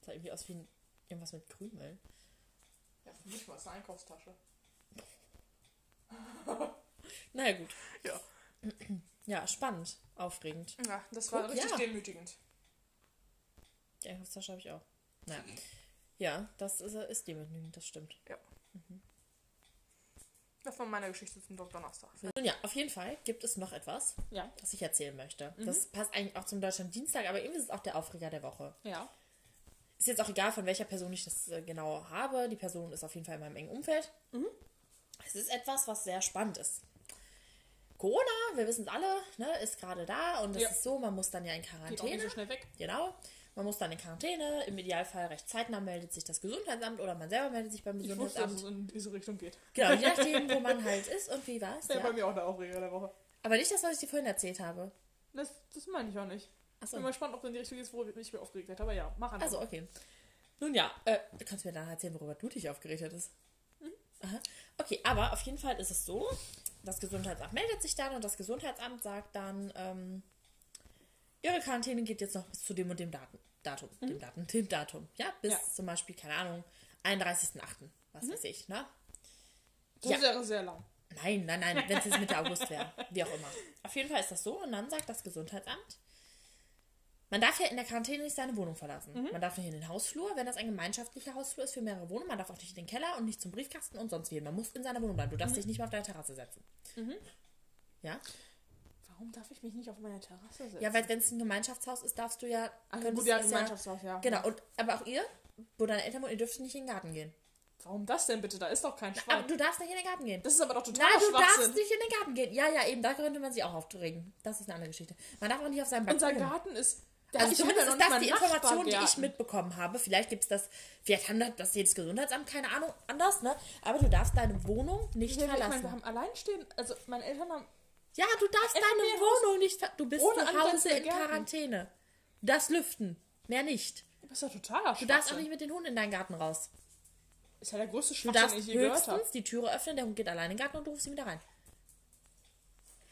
Sah irgendwie aus wie ein, irgendwas mit Krümeln. Ja, für mich war es eine Einkaufstasche. Naja, gut. Ja. Ja, spannend. Aufregend. Ja, das war Guck, richtig ja. demütigend. Die Einkaufstasche habe ich auch. Naja. Ja, das ist, ist demütigend, das stimmt. Das war meine Geschichte zum Dr. Donnerstag. Nun ja, auf jeden Fall gibt es noch etwas, Ja. das ich erzählen möchte. Das passt eigentlich auch zum Deutschland Dienstag, aber irgendwie ist es auch der Aufreger der Woche. Ja. Ist jetzt auch egal, von welcher Person ich das äh, genau habe. Die Person ist auf jeden Fall in meinem engen Umfeld. Es ist etwas, was sehr spannend ist. Corona, wir wissen es alle, ne, ist gerade da und es Ja. ist so, man muss dann ja in Geht auch Quarantäne. nicht so schnell weg. Genau. Man muss dann in Quarantäne. Im Idealfall recht zeitnah meldet sich das Gesundheitsamt oder man selber meldet sich beim Ich wusste, dass Gesundheitsamt. es in diese Richtung geht. Genau, je nachdem, wo man halt ist und wie was. Ja, bei Ja. mir auch der Aufreger der Woche. Aber nicht das, was ich dir vorhin erzählt habe. Das, das meine ich auch nicht. Achso. Bin mal gespannt, ob du in die Richtung gehst, wo ich mich aufgeregt hätte. Aber ja, mach einfach. Also, okay. Nun ja, äh, du kannst mir dann erzählen, worüber du dich aufgeregt hättest. Aha. Okay, aber auf jeden Fall ist es so, das Gesundheitsamt meldet sich dann und das Gesundheitsamt sagt dann, ähm, ihre Quarantäne geht jetzt noch bis zu dem und dem Datum. Datum, dem Datum, dem Datum. Ja, bis Ja. zum Beispiel, keine Ahnung, 31.08., was weiß ich, ne? das ja. wäre sehr lang. Nein, nein, nein, wenn es jetzt Mitte August wäre. Wie auch immer. Auf jeden Fall ist das so. Und dann sagt das Gesundheitsamt, man darf ja in der Quarantäne nicht seine Wohnung verlassen. Man darf nicht in den Hausflur, wenn das ein gemeinschaftlicher Hausflur ist für mehrere Wohnungen. Man darf auch nicht in den Keller und nicht zum Briefkasten und sonst wie. Man muss in seiner Wohnung bleiben. Du darfst dich nicht mehr auf deine Terrasse setzen. Ja? Warum darf ich mich nicht auf meine Terrasse setzen? Ja, weil wenn es ein Gemeinschaftshaus ist, darfst du ja. Ach, gut, ja, Gemeinschaftshaus, ja. Genau, und, aber auch ihr, wo deine Eltern wohnen, ihr dürft nicht in den Garten gehen. Warum das denn bitte? Da ist doch kein Aber Schwein. du darfst nicht in den Garten gehen. Das ist aber doch total Nein, du darfst nicht in den Garten gehen. Ja, ja, eben, da könnte man sich auch aufregen. Das ist eine andere Geschichte. Man darf auch nicht auf seinem Balkon. Unser Garten ist. Da also ich zumindest ist das die Information, die ich mitbekommen habe. Vielleicht gibt es das, vielleicht haben das jedes Gesundheitsamt, keine Ahnung, anders, ne? Aber du darfst deine Wohnung nicht Ja, ich verlassen. meine, wir haben alleinstehen. Also meine Eltern haben. Ja, du darfst deine Wohnung nicht Du bist zu Hause in. Quarantäne. Du darfst lüften. Mehr nicht. Das ist ja totaler Du darfst auch nicht mit den Hunden in deinen Garten raus. Ist ja der größte Du Schwachsinn, darfst den ich je gehört habe. höchstens die Türe öffnen, der Hund geht allein in den Garten und du rufst ihn wieder rein.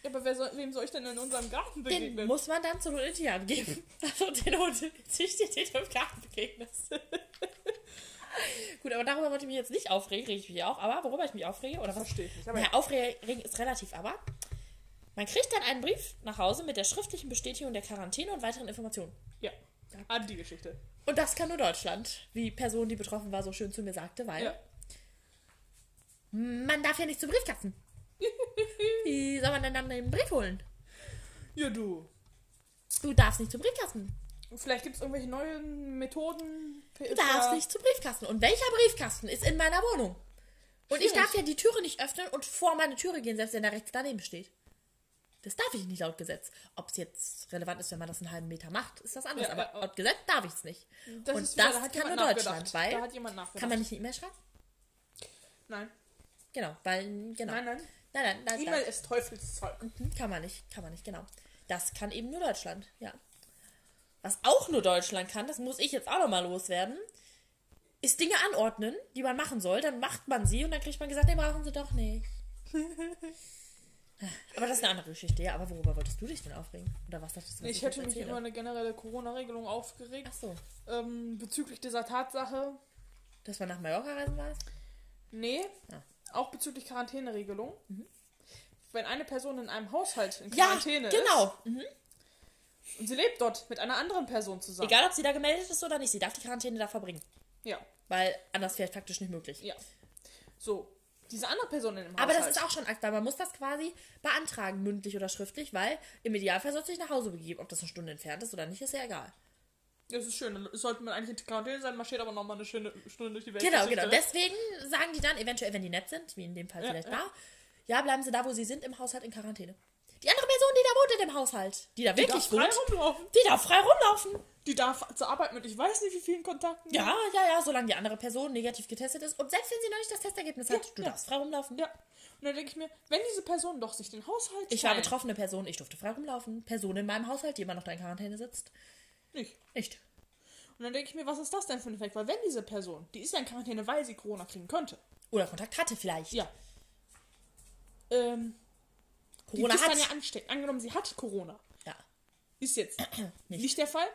Ja, aber wer soll, wem soll ich denn in unserem Garten Den begegnen? muss man dann zu die Hand geben. Also den Hund züchtet, den du im Garten begegnest. Gut, aber darüber wollte ich mich jetzt nicht aufregen, rege ich mich auch. Aber worüber ich mich aufrege, oder was? Verstehe ich nicht. Aber Naja, aufregen ist relativ, aber man kriegt dann einen Brief nach Hause mit der schriftlichen Bestätigung der Quarantäne und weiteren Informationen. ja. An die Geschichte. Und das kann nur Deutschland, wie Person, die betroffen war, so schön zu mir sagte, weil Ja. man darf ja nicht zum Briefkasten. Wie soll man denn dann den Brief holen? Ja, du. Du darfst nicht zum Briefkasten. Vielleicht gibt es irgendwelche neuen Methoden. Du darfst nicht zum Briefkasten. Und welcher Briefkasten ist in meiner Wohnung? Und ich Schwierig. darf ja die Türe nicht öffnen und vor meine Türe gehen, selbst wenn da rechts daneben steht. Das darf ich nicht laut Gesetz. Ob es jetzt relevant ist, wenn man das einen halben Meter macht, ist das anders. Ja, aber aber- laut Gesetz darf ich es nicht. Das und das da hat kann nur Deutschland, weil Da hat jemand nachgedacht. kann man nicht eine E-Mail schreiben? Nein. Genau, weil genau. Nein, nein. nein, nein, nein, E-Mail ist Teufelszeug. Mhm, Kann man nicht, kann man nicht, genau. Das kann eben nur Deutschland, ja. Was auch nur Deutschland kann, das muss ich jetzt auch nochmal loswerden, ist Dinge anordnen, die man machen soll. Dann macht man sie und dann kriegt man gesagt, nee, brauchen sie doch nicht. aber das ist eine andere Geschichte, ja. Aber worüber wolltest du dich denn aufregen? Oder was dachtest du, was Ich hätte jetzt mich erzähle? über eine generelle Corona-Regelung aufgeregt. Ach so, Ähm, bezüglich dieser Tatsache. dass man nach Mallorca reisen warst? Nee. Ja. Auch bezüglich Quarantäneregelung. Wenn eine Person in einem Haushalt in Ja, Quarantäne genau. Mhm. ist und sie lebt dort mit einer anderen Person zusammen. Egal, ob sie da gemeldet ist oder nicht, sie darf die Quarantäne da verbringen. Ja. Weil anders wäre es faktisch nicht möglich. Ja. So. Diese andere Person in dem Aber Haushalt. das ist auch schon Akt, weil man muss das quasi beantragen, mündlich oder schriftlich, weil im Idealfall soll es sich nach Hause begeben. Ob das eine Stunde entfernt ist oder nicht, ist ja egal. Das ist schön. Dann sollte man eigentlich in Quarantäne sein, marschiert aber nochmal eine schöne Stunde durch die Welt. Genau, genau. Deswegen sagen die dann, eventuell, wenn die nett sind, wie in dem Fall Ja, vielleicht ja. war, ja, bleiben sie da, wo sie sind, im Haushalt in Quarantäne. Die andere Person, die da wohnt in dem Haushalt, die da Die wirklich darf frei wohnt, rumlaufen. die darf frei rumlaufen. Die darf zur Arbeit mit ich weiß nicht wie vielen Kontakten. Ja, ja, ja, solange die andere Person negativ getestet ist. Und selbst wenn sie noch nicht das Testergebnis hat, Ja, du ja. darfst frei rumlaufen. Ja. Und dann denke ich mir, wenn diese Person doch sich den Haushalt Ich war betroffene Person, ich durfte frei rumlaufen. Person in meinem Haushalt, die immer noch da in Quarantäne sitzt. Nicht. Nicht. Und dann denke ich mir, was ist das denn für ein Effekt? Weil wenn diese Person, die ist ja in Quarantäne, weil sie Corona kriegen könnte. Oder Kontakt hatte vielleicht. Ja. Ähm, die Corona ist hat. dann ja ansteckend. Angenommen, sie hat Corona. ja. Ist jetzt Nicht. nicht der Fall.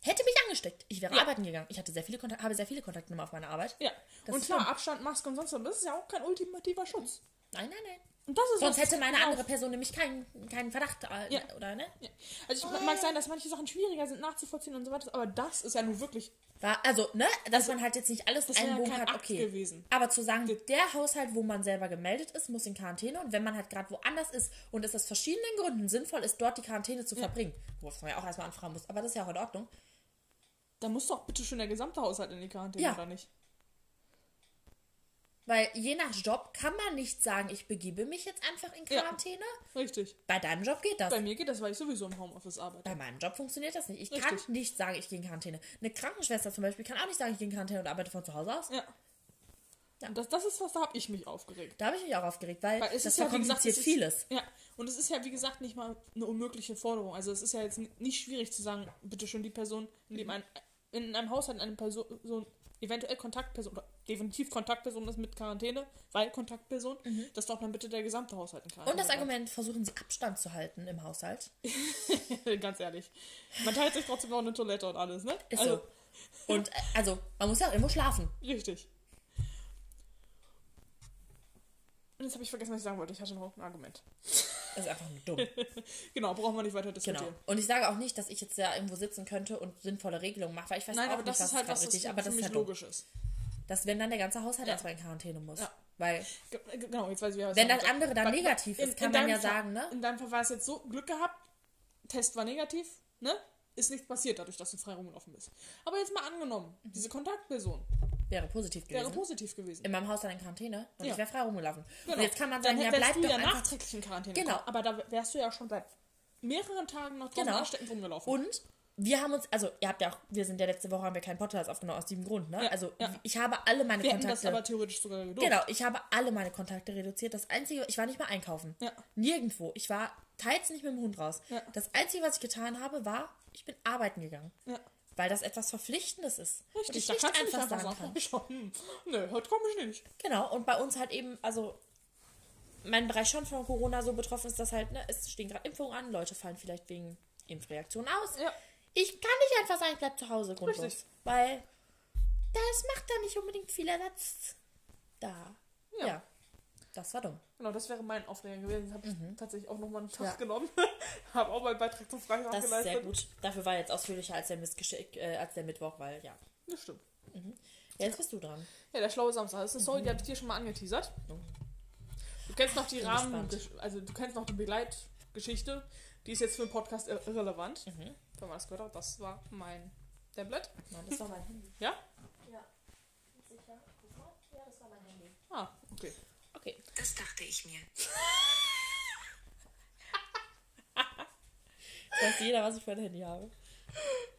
Hätte mich angesteckt. Ich wäre Ja. arbeiten gegangen. Ich hatte sehr viele Kontakt, habe sehr viele Kontaktnummer auf meiner Arbeit. Ja. Das und klar, schlimm. Abstand, Maske und sonst was. Das ist ja auch kein ultimativer Schutz. Nein, nein, nein. Und das ist Sonst hätte meine genau. andere Person nämlich keinen, keinen Verdacht, äh, Ja. oder ne? Ja. Also ich mag sein, dass manche Sachen schwieriger sind nachzuvollziehen und so weiter, aber das ist ja nun wirklich War, also, ne, dass man halt jetzt nicht alles das ja einbogen kein hat, Akt okay. gewesen. Aber zu sagen, der Haushalt, wo man selber gemeldet ist, muss in Quarantäne und wenn man halt gerade woanders ist und es aus verschiedenen Gründen sinnvoll ist, dort die Quarantäne zu verbringen, worauf man ja auch erstmal anfragen muss, aber das ist ja auch in Ordnung. Da muss doch bitte schon der gesamte Haushalt in die Quarantäne, Ja. oder nicht? Weil je nach Job kann man nicht sagen, ich begebe mich jetzt einfach in Ja. Quarantäne. Richtig. Bei deinem Job geht das. Bei mir geht das, weil ich sowieso im Homeoffice arbeite. Bei meinem Job funktioniert das nicht. Ich Richtig. kann nicht sagen, ich gehe in Quarantäne. Eine Krankenschwester zum Beispiel kann auch nicht sagen, ich gehe in Quarantäne und arbeite von zu Hause aus. Ja. Ja. Und das, das ist was, da habe ich mich aufgeregt. Da habe ich mich auch aufgeregt, weil, Weil es das ist ja, wie gesagt, ist, vieles. Ja, und es ist ja, wie gesagt, nicht mal eine unmögliche Forderung. Also es ist ja jetzt nicht schwierig zu sagen, bitte schon die Person, in dem ein, in einem Haushalt eine Person, so eventuell Kontaktperson oder definitiv Kontaktperson ist mit Quarantäne, weil Kontaktperson, dass doch dann bitte der gesamte Haushalt in Quarantäne Und das. Argument, versuchen sie Abstand zu halten im Haushalt. Ganz ehrlich. Man teilt sich trotzdem noch eine Toilette und alles, ne? Ist also, so. Und äh, also, man muss ja auch irgendwo schlafen. Richtig. Und jetzt habe ich vergessen, was ich sagen wollte. Ich hatte noch ein Argument. Das ist einfach nur dumm. Genau, brauchen wir nicht weiter Genau. diskutieren. Und ich sage auch nicht, dass ich jetzt ja irgendwo sitzen könnte und sinnvolle Regelungen mache, weil ich weiß Nein, auch aber nicht, das was ist halt was, richtig das aber das ist halt dumm. logisch ist. Dass wenn dann der ganze Haushalt Ja. erstmal in Quarantäne muss. Ja. Weil, Genau, jetzt weiß ich, was wenn das andere dann Weil- negativ in- ist, kann man ja Fall- sagen, ne? In deinem Fall war es jetzt so, Glück gehabt, Test war negativ, ne? Ist nichts passiert dadurch, dass du frei rumgelaufen bist. Aber jetzt mal angenommen, diese Kontaktperson Wäre positiv gewesen. wäre positiv gewesen. in meinem Haus dann in Quarantäne und Ja. ich wäre frei rumgelaufen. Genau. Und jetzt kann man Dann sagen, ja, wärst bleib du doch ja einfach nachträglich in Quarantäne Genau. gekommen. Aber da wärst du ja schon seit mehreren Tagen noch draußen Genau. ansteckend rumgelaufen. Und wir haben uns, also ihr habt ja auch, wir sind ja letzte Woche, haben wir keinen Podcast aufgenommen aus diesem Grund, ne? Ja, also ja. ich habe alle meine wir hätten das Kontakte. aber theoretisch sogar gedurft. Genau, ich habe alle meine Kontakte reduziert. Das Einzige, ich war nicht mal einkaufen. Ja. Nirgendwo. Ich war teils nicht mit dem Hund raus. Ja. Das Einzige, was ich getan habe, war, ich bin arbeiten gegangen. Ja. Weil das etwas Verpflichtendes ist. und Richtig, ich da nicht kannst du nicht einfach einfach sagen sagen, kann. ich schon, hm, nö, heute komme ich nicht. Genau, und bei uns halt eben, also mein Bereich schon von Corona so betroffen ist, dass halt, ne, es stehen gerade Impfungen an, Leute fallen vielleicht wegen Impfreaktionen aus. Ja. Ich kann nicht einfach sagen, ich bleib zu Hause grundlos. Richtig. Weil das macht da nicht unbedingt viel Ersatz da. Ja. Ja. Das war dumm. Genau, das wäre mein Aufreger gewesen. Das habe ich tatsächlich auch nochmal einen Tag Mhm. Ja. genommen. habe auch meinen Beitrag zum Freitag Das ist geleistet. sehr gut. Dafür war jetzt ausführlicher als der, Missgeschick, äh, als der Mittwoch, weil ja. Das stimmt. Jetzt bist du dran. Ja, der schlaue Samstag. Das ist eine Story, die habe ich dir schon mal angeteasert. Du kennst noch die Rahmen, also du kennst noch die Begleitgeschichte. Die ist jetzt für den Podcast ir- irrelevant. Mhm. Wenn man das gehört hat, das war mein Tablet. Nein, das war mein Handy. Ja? Ja. Sicher? Guck mal. Ja, das war mein Handy. Ah, okay. Okay. Das dachte ich mir. Das weiß jeder, was ich für ein Handy habe.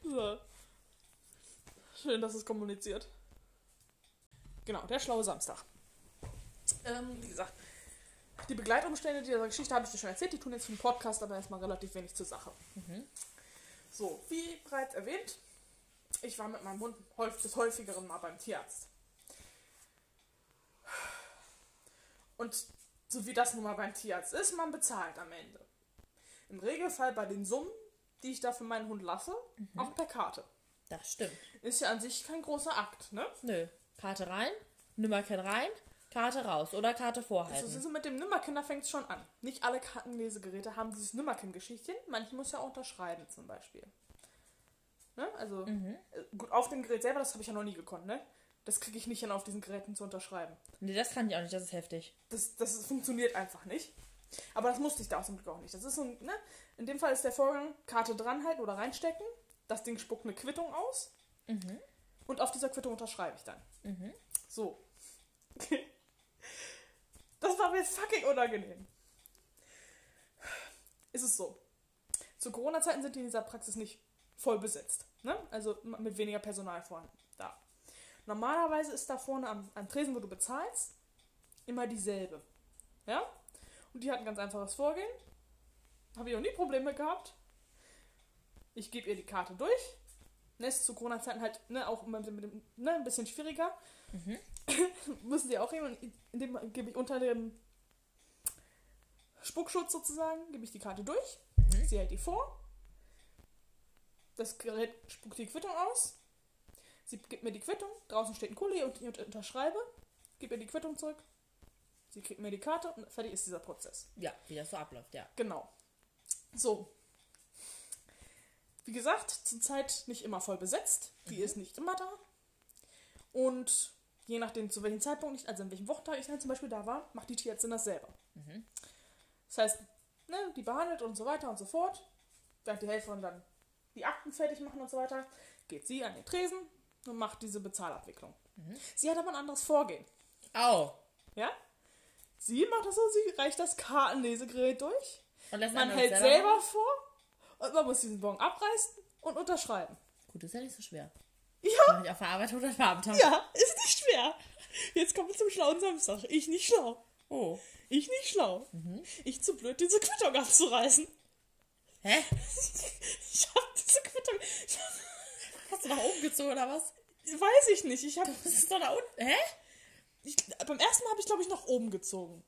So. Schön, dass es kommuniziert. Genau, der schlaue Samstag. Ähm, wie gesagt, die Begleitumstände dieser Geschichte habe ich dir schon erzählt. Die tun jetzt für den Podcast aber erstmal relativ wenig zur Sache. So, wie bereits erwähnt, ich war mit meinem Hund häufig, des häufigeren mal beim Tierarzt. Und so wie das nun mal beim Tierarzt ist, man bezahlt am Ende. Im Regelfall bei den Summen, die ich da für meinen Hund lasse, auch per Karte. Das stimmt. Ist ja an sich kein großer Akt, ne? Nö. Karte rein, Nimmerken rein, Karte raus oder Karte vorhalten. Also so mit dem Nimmerkind, da fängt es schon an. Nicht alle Kartenlesegeräte haben dieses Nimmerkind-Geschichtchen. Manche muss ja auch unterschreiben zum Beispiel. Ne? Also äh, gut, auf dem Gerät selber, das habe ich ja noch nie gekonnt, ne? Das kriege ich nicht hin, auf diesen Geräten zu unterschreiben. nee, das kann ich auch nicht, das ist heftig. Das, das funktioniert einfach nicht. Aber das musste ich da zum Glück auch nicht. Das ist so, ein, ne? In dem Fall ist der Vorgang, Karte dranhalten oder reinstecken. Das Ding spuckt eine Quittung aus. Und auf dieser Quittung unterschreibe ich dann. So. Das war mir jetzt fucking unangenehm. Ist es so. Zu Corona-Zeiten sind die in dieser Praxis nicht voll besetzt. Ne? Also mit weniger Personal vorhanden. Normalerweise ist da vorne am, am Tresen, wo du bezahlst, immer dieselbe. Ja? Und die hat ein ganz einfaches Vorgehen. Habe ich auch nie Probleme gehabt. Ich gebe ihr die Karte durch. Ne, ist zu Corona-Zeiten halt ne, auch immer mit, dem- mit, ne, ein bisschen schwieriger. Müssen sie auch und in dem gebe ich unter dem Spuckschutz sozusagen, gebe ich die Karte durch. Sie hält die vor. Das Gerät spuckt die Quittung aus. Sie gibt mir die Quittung. Draußen steht ein Kuli und ich unter- unterschreibe. Gebe ihr die Quittung zurück. Sie kriegt mir die Karte und fertig ist dieser Prozess. Ja, wie das so abläuft, ja. Genau. So. Wie gesagt, zurzeit nicht immer voll besetzt. Die ist nicht immer da. Und je nachdem, zu welchem Zeitpunkt ich, also an welchem Wochentag ich dann zum Beispiel da war, macht die Tierärztin das selber. Das heißt, ne, die behandelt und so weiter und so fort. Während die Helferin dann die Akten fertig machen und so weiter, geht sie an den Tresen und macht diese Bezahlabwicklung. Sie hat aber ein anderes Vorgehen. Au. Ja? Sie macht das so, sie reicht das Kartenlesegerät durch. Und Man hält das selber vor und man muss diesen Bon abreißen und unterschreiben. Gut, das ist ja nicht so schwer. Ja, Mach ich auf der Arbeit oder Abend haben. ja, ist nicht schwer. Jetzt kommen wir zum schlauen Samstag. Ich nicht schlau. Oh. Ich nicht schlau. Ich zu blöd, diese Quittung abzureißen. Hä? Ich hab diese Quittung. Ich hab, Hast du nach oben gezogen oder was? weiß ich nicht. Ich hab, Das ist doch da unten. Hä? ich, beim ersten Mal habe ich, glaube ich, nach oben gezogen.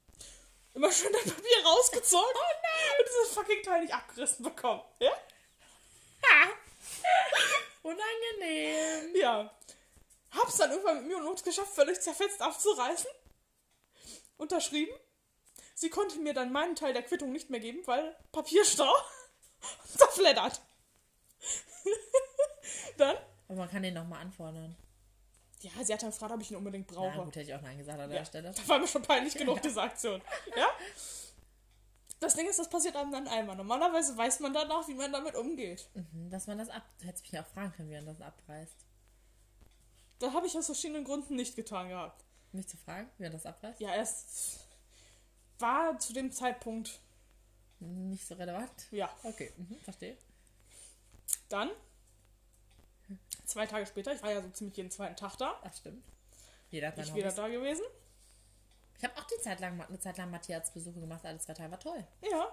Immer schön das Papier rausgezogen. Oh nein! Und dieses fucking Teil nicht abgerissen bekommen. Ja? Ha! Unangenehm. Ja. Hab's dann irgendwann mit mir und Not geschafft, völlig zerfetzt abzureißen. Unterschrieben. Sie konnte mir dann meinen Teil der Quittung nicht mehr geben, weil Papierstau zerfleddert. Dann, Aber man kann den nochmal anfordern. Ja, sie hat dann gefragt, ob ich ihn unbedingt brauche. Na gut, hätte ich auch Nein gesagt an der Ja, Stelle. Da war mir schon peinlich genug, diese Aktion. Ja? Das Ding ist, das passiert einem dann einmal. Normalerweise weiß man danach, wie man damit umgeht. Mhm, Dass man das ab... Du hättest mich ja auch fragen können, wie man das abreißt. Da habe ich aus verschiedenen Gründen nicht getan gehabt. Mich zu fragen, wie man das abreißt? Ja, es war zu dem Zeitpunkt, Nicht so relevant. ja. Okay, mhm, verstehe. Dann, zwei Tage später, ich war ja so ziemlich jeden zweiten Tag da, Ach, stimmt. Jeder hat ich wieder da gewesen. Ich habe auch die Zeit lang, eine Zeit lang Matthias-Besuche gemacht. Alle zwei Tage war toll. Ja,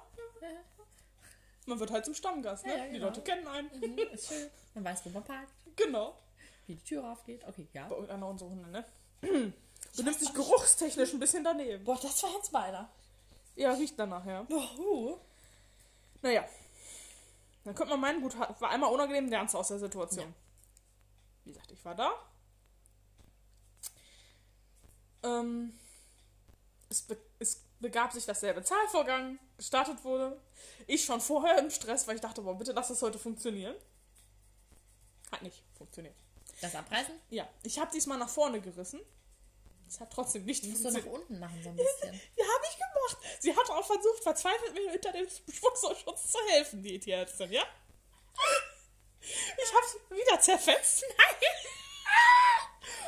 man wird halt zum Stammgast, ne? Ja, ja, Die genau. Leute kennen einen. Mhm, ist schön. Man weiß, wo man parkt, Genau. wie die Tür aufgeht. Okay, ja. Bei irgendeiner unserer Hunde, ne? Du nimmst dich geruchstechnisch ein bisschen daneben. Boah, das war jetzt meiner. Ja, riecht danach, ja. Oh, Naja. Dann könnte man meinen, gut, war einmal unangenehm der Ernst aus der Situation. Ja. Wie gesagt, ich war da. Ähm, es, be es begab sich dasselbe Zahlvorgang, gestartet wurde. Ich schon vorher im Stress, weil ich dachte, boah, bitte lass das heute funktionieren. Hat nicht funktioniert. Das abreißen? Ja, ich habe diesmal nach vorne gerissen. Es hat trotzdem nicht Du musst du nach funktioniert. unten machen, so ein bisschen. Ja, habe ich gemacht. Sie hat auch versucht, verzweifelt mir hinter dem Spuckschutz zu helfen, die Tierärztin, ja? Ich hab's wieder zerfetzt.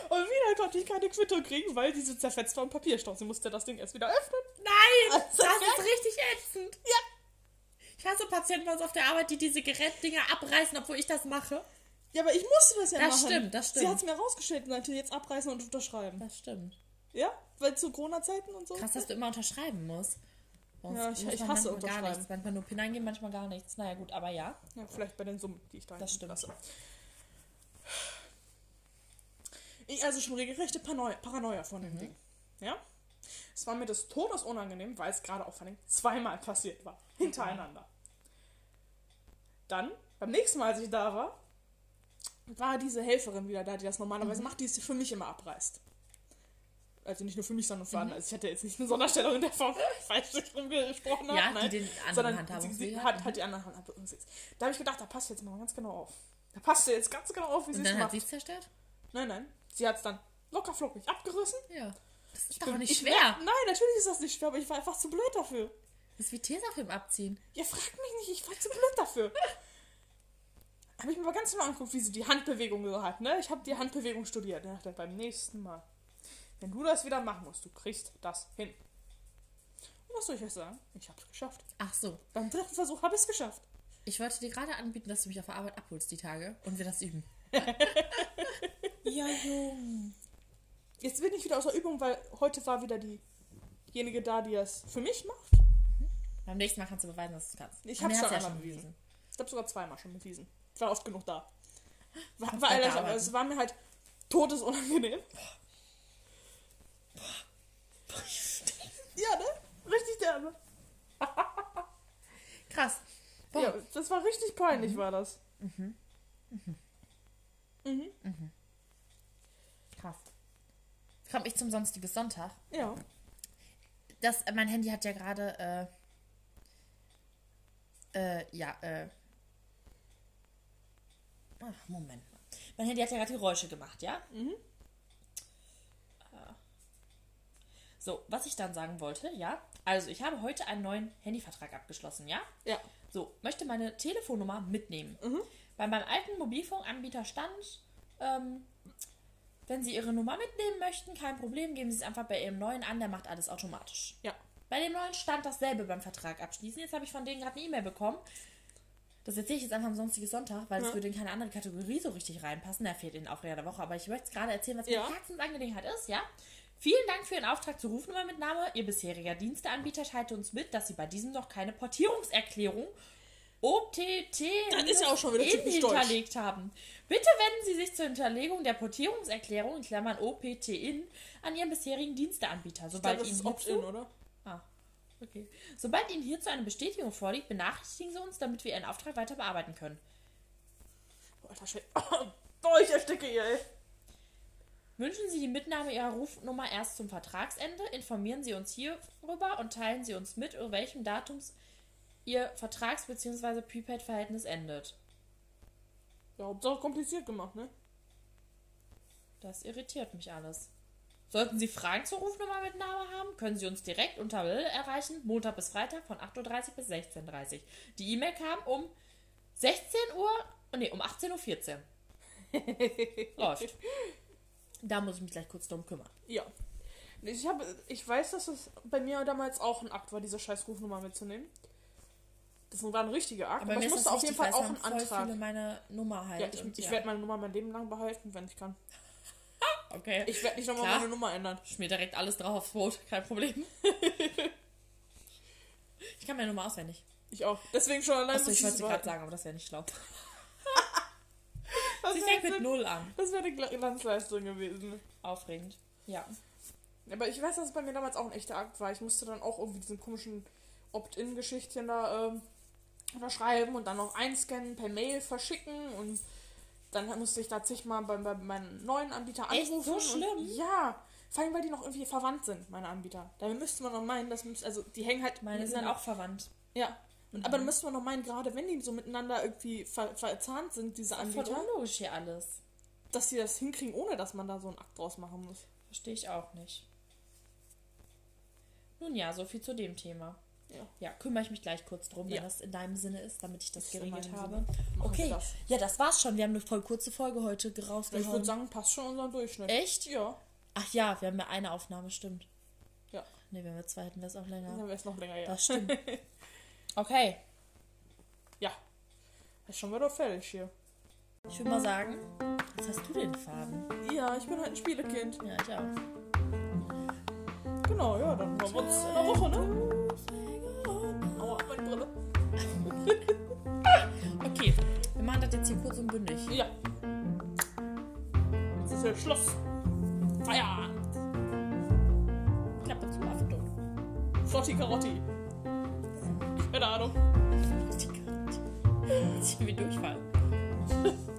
Und wieder konnte ich keine Quittung kriegen, weil diese zerfetzt war im Papierstoff. Sie musste das Ding erst wieder öffnen. Nein! Also, Das ist richtig ätzend. Ja. Ich hasse Patienten bei uns auf der Arbeit, die diese Gerätdinger abreißen, obwohl ich das mache. Ja, aber ich musste das ja Das machen. stimmt, das Sie stimmt. hat's mir rausgestellt und meinte, jetzt abreißen und unterschreiben. Das stimmt. Ja? Weil zu Corona-Zeiten und so. Krass, dass du immer unterschreiben musst. Ja, ich- ich hasse manchmal gar nichts. Manchmal nur PIN eingeben, manchmal gar nichts. Naja, gut, aber ja. Ja, vielleicht bei den Summen, die ich da Das stimmt. lasse. Ich also schon regelrechte Paranoia, Paranoia von dem Ding. Ja? Es war mir des Todes unangenehm, weil es gerade auch vor allem zweimal passiert war. Hintereinander. Dann, beim nächsten Mal, als ich da war, war diese Helferin wieder da, die das normalerweise macht, die es für mich immer abreißt. Also nicht nur für mich, sondern für andere. Also ich hatte jetzt nicht eine Sonderstellung in der Form, falsch gesprochen habe. Ja, die nein, den anderen Handhabungsweg hat. hat, hat die anderen Handhabungsweg. Da habe ich gedacht, da passt jetzt mal ganz genau auf. Da passt jetzt ganz genau auf, wie sie Und es dann hat macht. sie es zerstört? Nein, nein. Sie hat es dann locker flockig abgerissen. Ja. Das ist Ich doch bin- nicht ich schwer. Wär, nein, natürlich ist das nicht schwer, aber ich war einfach zu blöd dafür. Das ist wie Tesafilm abziehen. Ja, frag mich nicht, ich war zu blöd dafür. habe ich mir aber ganz genau angeguckt, wie sie die Handbewegung so hat, ne? Ich habe die Handbewegung studiert. Ich dachte, beim nächsten Mal, wenn du das wieder machen musst, du kriegst das hin. Und was soll ich euch sagen? Ich habe es geschafft. Ach so. Beim dritten Versuch habe ich es geschafft. Ich wollte dir gerade anbieten, dass du mich auf der Arbeit abholst die Tage und wir das üben. Ja, Jung. Jetzt bin ich wieder aus der Übung, weil heute war wieder diejenige da, die es für mich macht. Beim nächsten Mal kannst du beweisen, dass du es kannst. Ich hab's mir schon einmal bewiesen. Ich habe sogar zweimal schon bewiesen. Ich war oft genug da. War, war, ehrlich, es war mir halt todesunangenehm. Ja, ne? Derbe. Krass. Boah. Ja, das war richtig peinlich, war das. Krass. Komme ich zum sonstiges Sonntag. Ja. Das, äh, mein Handy hat ja gerade, äh, äh, ja, äh, ach, Moment mal. Mein Handy hat ja gerade Geräusche gemacht, ja? Mhm. Äh. So, was ich dann sagen wollte, ja? Also, ich habe heute einen neuen Handyvertrag abgeschlossen, ja? Ja. So, möchte meine Telefonnummer mitnehmen. Mhm. Bei meinem alten Mobilfunkanbieter stand, ähm, wenn Sie Ihre Nummer mitnehmen möchten, kein Problem, geben Sie es einfach bei Ihrem neuen an, der macht alles automatisch. Ja. Bei dem neuen stand dasselbe beim Vertrag abschließen. Jetzt habe ich von denen gerade eine E-Mail bekommen. Das erzähle ich jetzt einfach am sonstigen Sonntag, weil es Ja. würde in keine andere Kategorie so richtig reinpassen. Der fehlt in den Aufreger der Woche. Aber ich möchte es gerade erzählen, was Ja. meine Herzensangelegenheit ist, ja? Vielen Dank für Ihren Auftrag zur Rufnummermitnahme. Ihr bisheriger Diensteanbieter teilte uns mit, dass Sie bei diesem noch keine Portierungserklärung OTT ja hinterlegt haben. Bitte wenden Sie sich zur Hinterlegung der Portierungserklärung in Klammern OPT in an Ihren bisherigen Diensteanbieter. Ich Sobald glaube, das Ihnen ist oder? Ah, okay. Sobald Ihnen hierzu eine Bestätigung vorliegt, benachrichtigen Sie uns, damit wir Ihren Auftrag weiter bearbeiten können. Oh, Alter, Schwede. Boah, ich ersticke ihr, ey. Wünschen Sie die Mitnahme Ihrer Rufnummer erst zum Vertragsende, informieren Sie uns hierüber und teilen Sie uns mit, über welchem Datums Ihr Vertrags- bzw. Prepaid-Verhältnis endet. Ja, Hauptsache kompliziert gemacht, ne? Das irritiert mich alles. Sollten Sie Fragen zur Rufnummer mit Name haben, können Sie uns direkt unter Will erreichen, Montag bis Freitag von 8.30 Uhr bis 16.30 Uhr. Die E-Mail kam um 16 Uhr, nee, um 18.14 Uhr. Läuft. Da muss ich mich gleich kurz drum kümmern. Ja. Ich, habe, ich weiß, dass es bei mir damals auch ein Akt war, diese scheiß Rufnummer mitzunehmen. Das war ein richtiger Akt, aber, aber ich musste auf jeden Fall auch einen Antrag. Viele meine Nummer halt. Ja, ich, ich ja. werde meine Nummer mein Leben lang behalten, wenn ich kann. Okay. Ich werde nicht nochmal meine Nummer ändern. Ich mir direkt alles drauf aufs Boot, kein Problem. ich kann meine Nummer auswendig. Ich auch. Deswegen schon allein Achso, ich wollte sie gerade sagen, aber das wäre nicht schlau. Das Sie wäre fängt mit Null an. das wäre eine Gla- Glanzleistung gewesen. Aufregend. Ja. Aber ich weiß, dass es bei mir damals auch ein echter Akt war. Ich musste dann auch irgendwie diesen komischen Opt-in-Geschichtchen da ähm, unterschreiben und dann noch einscannen, per Mail verschicken und dann musste ich da zigmal bei, bei meinem neuen Anbieter Echt? anrufen. So und- schlimm? Ja. Vor allem, weil die noch irgendwie verwandt sind, meine Anbieter. Da müsste man noch meinen, dass also die hängen halt Meine sind auch verwandt. Ja. Und, Aber da müsste man noch meinen, gerade wenn die so miteinander irgendwie ver verzahnt sind, diese Voll Anbieter, unlogisch hier alles. dass die das hinkriegen, ohne dass man da so einen Akt draus machen muss. Verstehe ich auch nicht. Nun ja, so viel zu dem Thema. Ja. Ja, kümmere ich mich gleich kurz drum, wenn Ja. das in deinem Sinne ist, damit ich das in geregelt habe. Okay, das. ja, das war's schon. Wir haben eine voll kurze Folge heute Ich rausgehauen. würde sagen, passt schon unser Durchschnitt. Echt? Ja. Ach ja, wir haben ja eine Aufnahme, stimmt. Ja. Ne, wenn wir zwei hätten, wäre es auch länger. Dann wäre es noch länger, ja. Das stimmt. Okay, Ja. Ist schon wieder fertig hier. ich würde mal sagen, jetzt hast du den Faden. Ja, ich bin halt ein Spielekind. Ja, ich auch. Genau, ja, dann hören wir uns in der Woche, ne? Aua, meine Brille. Okay, wir machen das jetzt hier kurz und bündig. Ja. Das ist jetzt Schluss. Feierabend. Klappe zu, Achtung. Flotti Karotti. Keine Ahnung. Jetzt wie Durchfall. Ob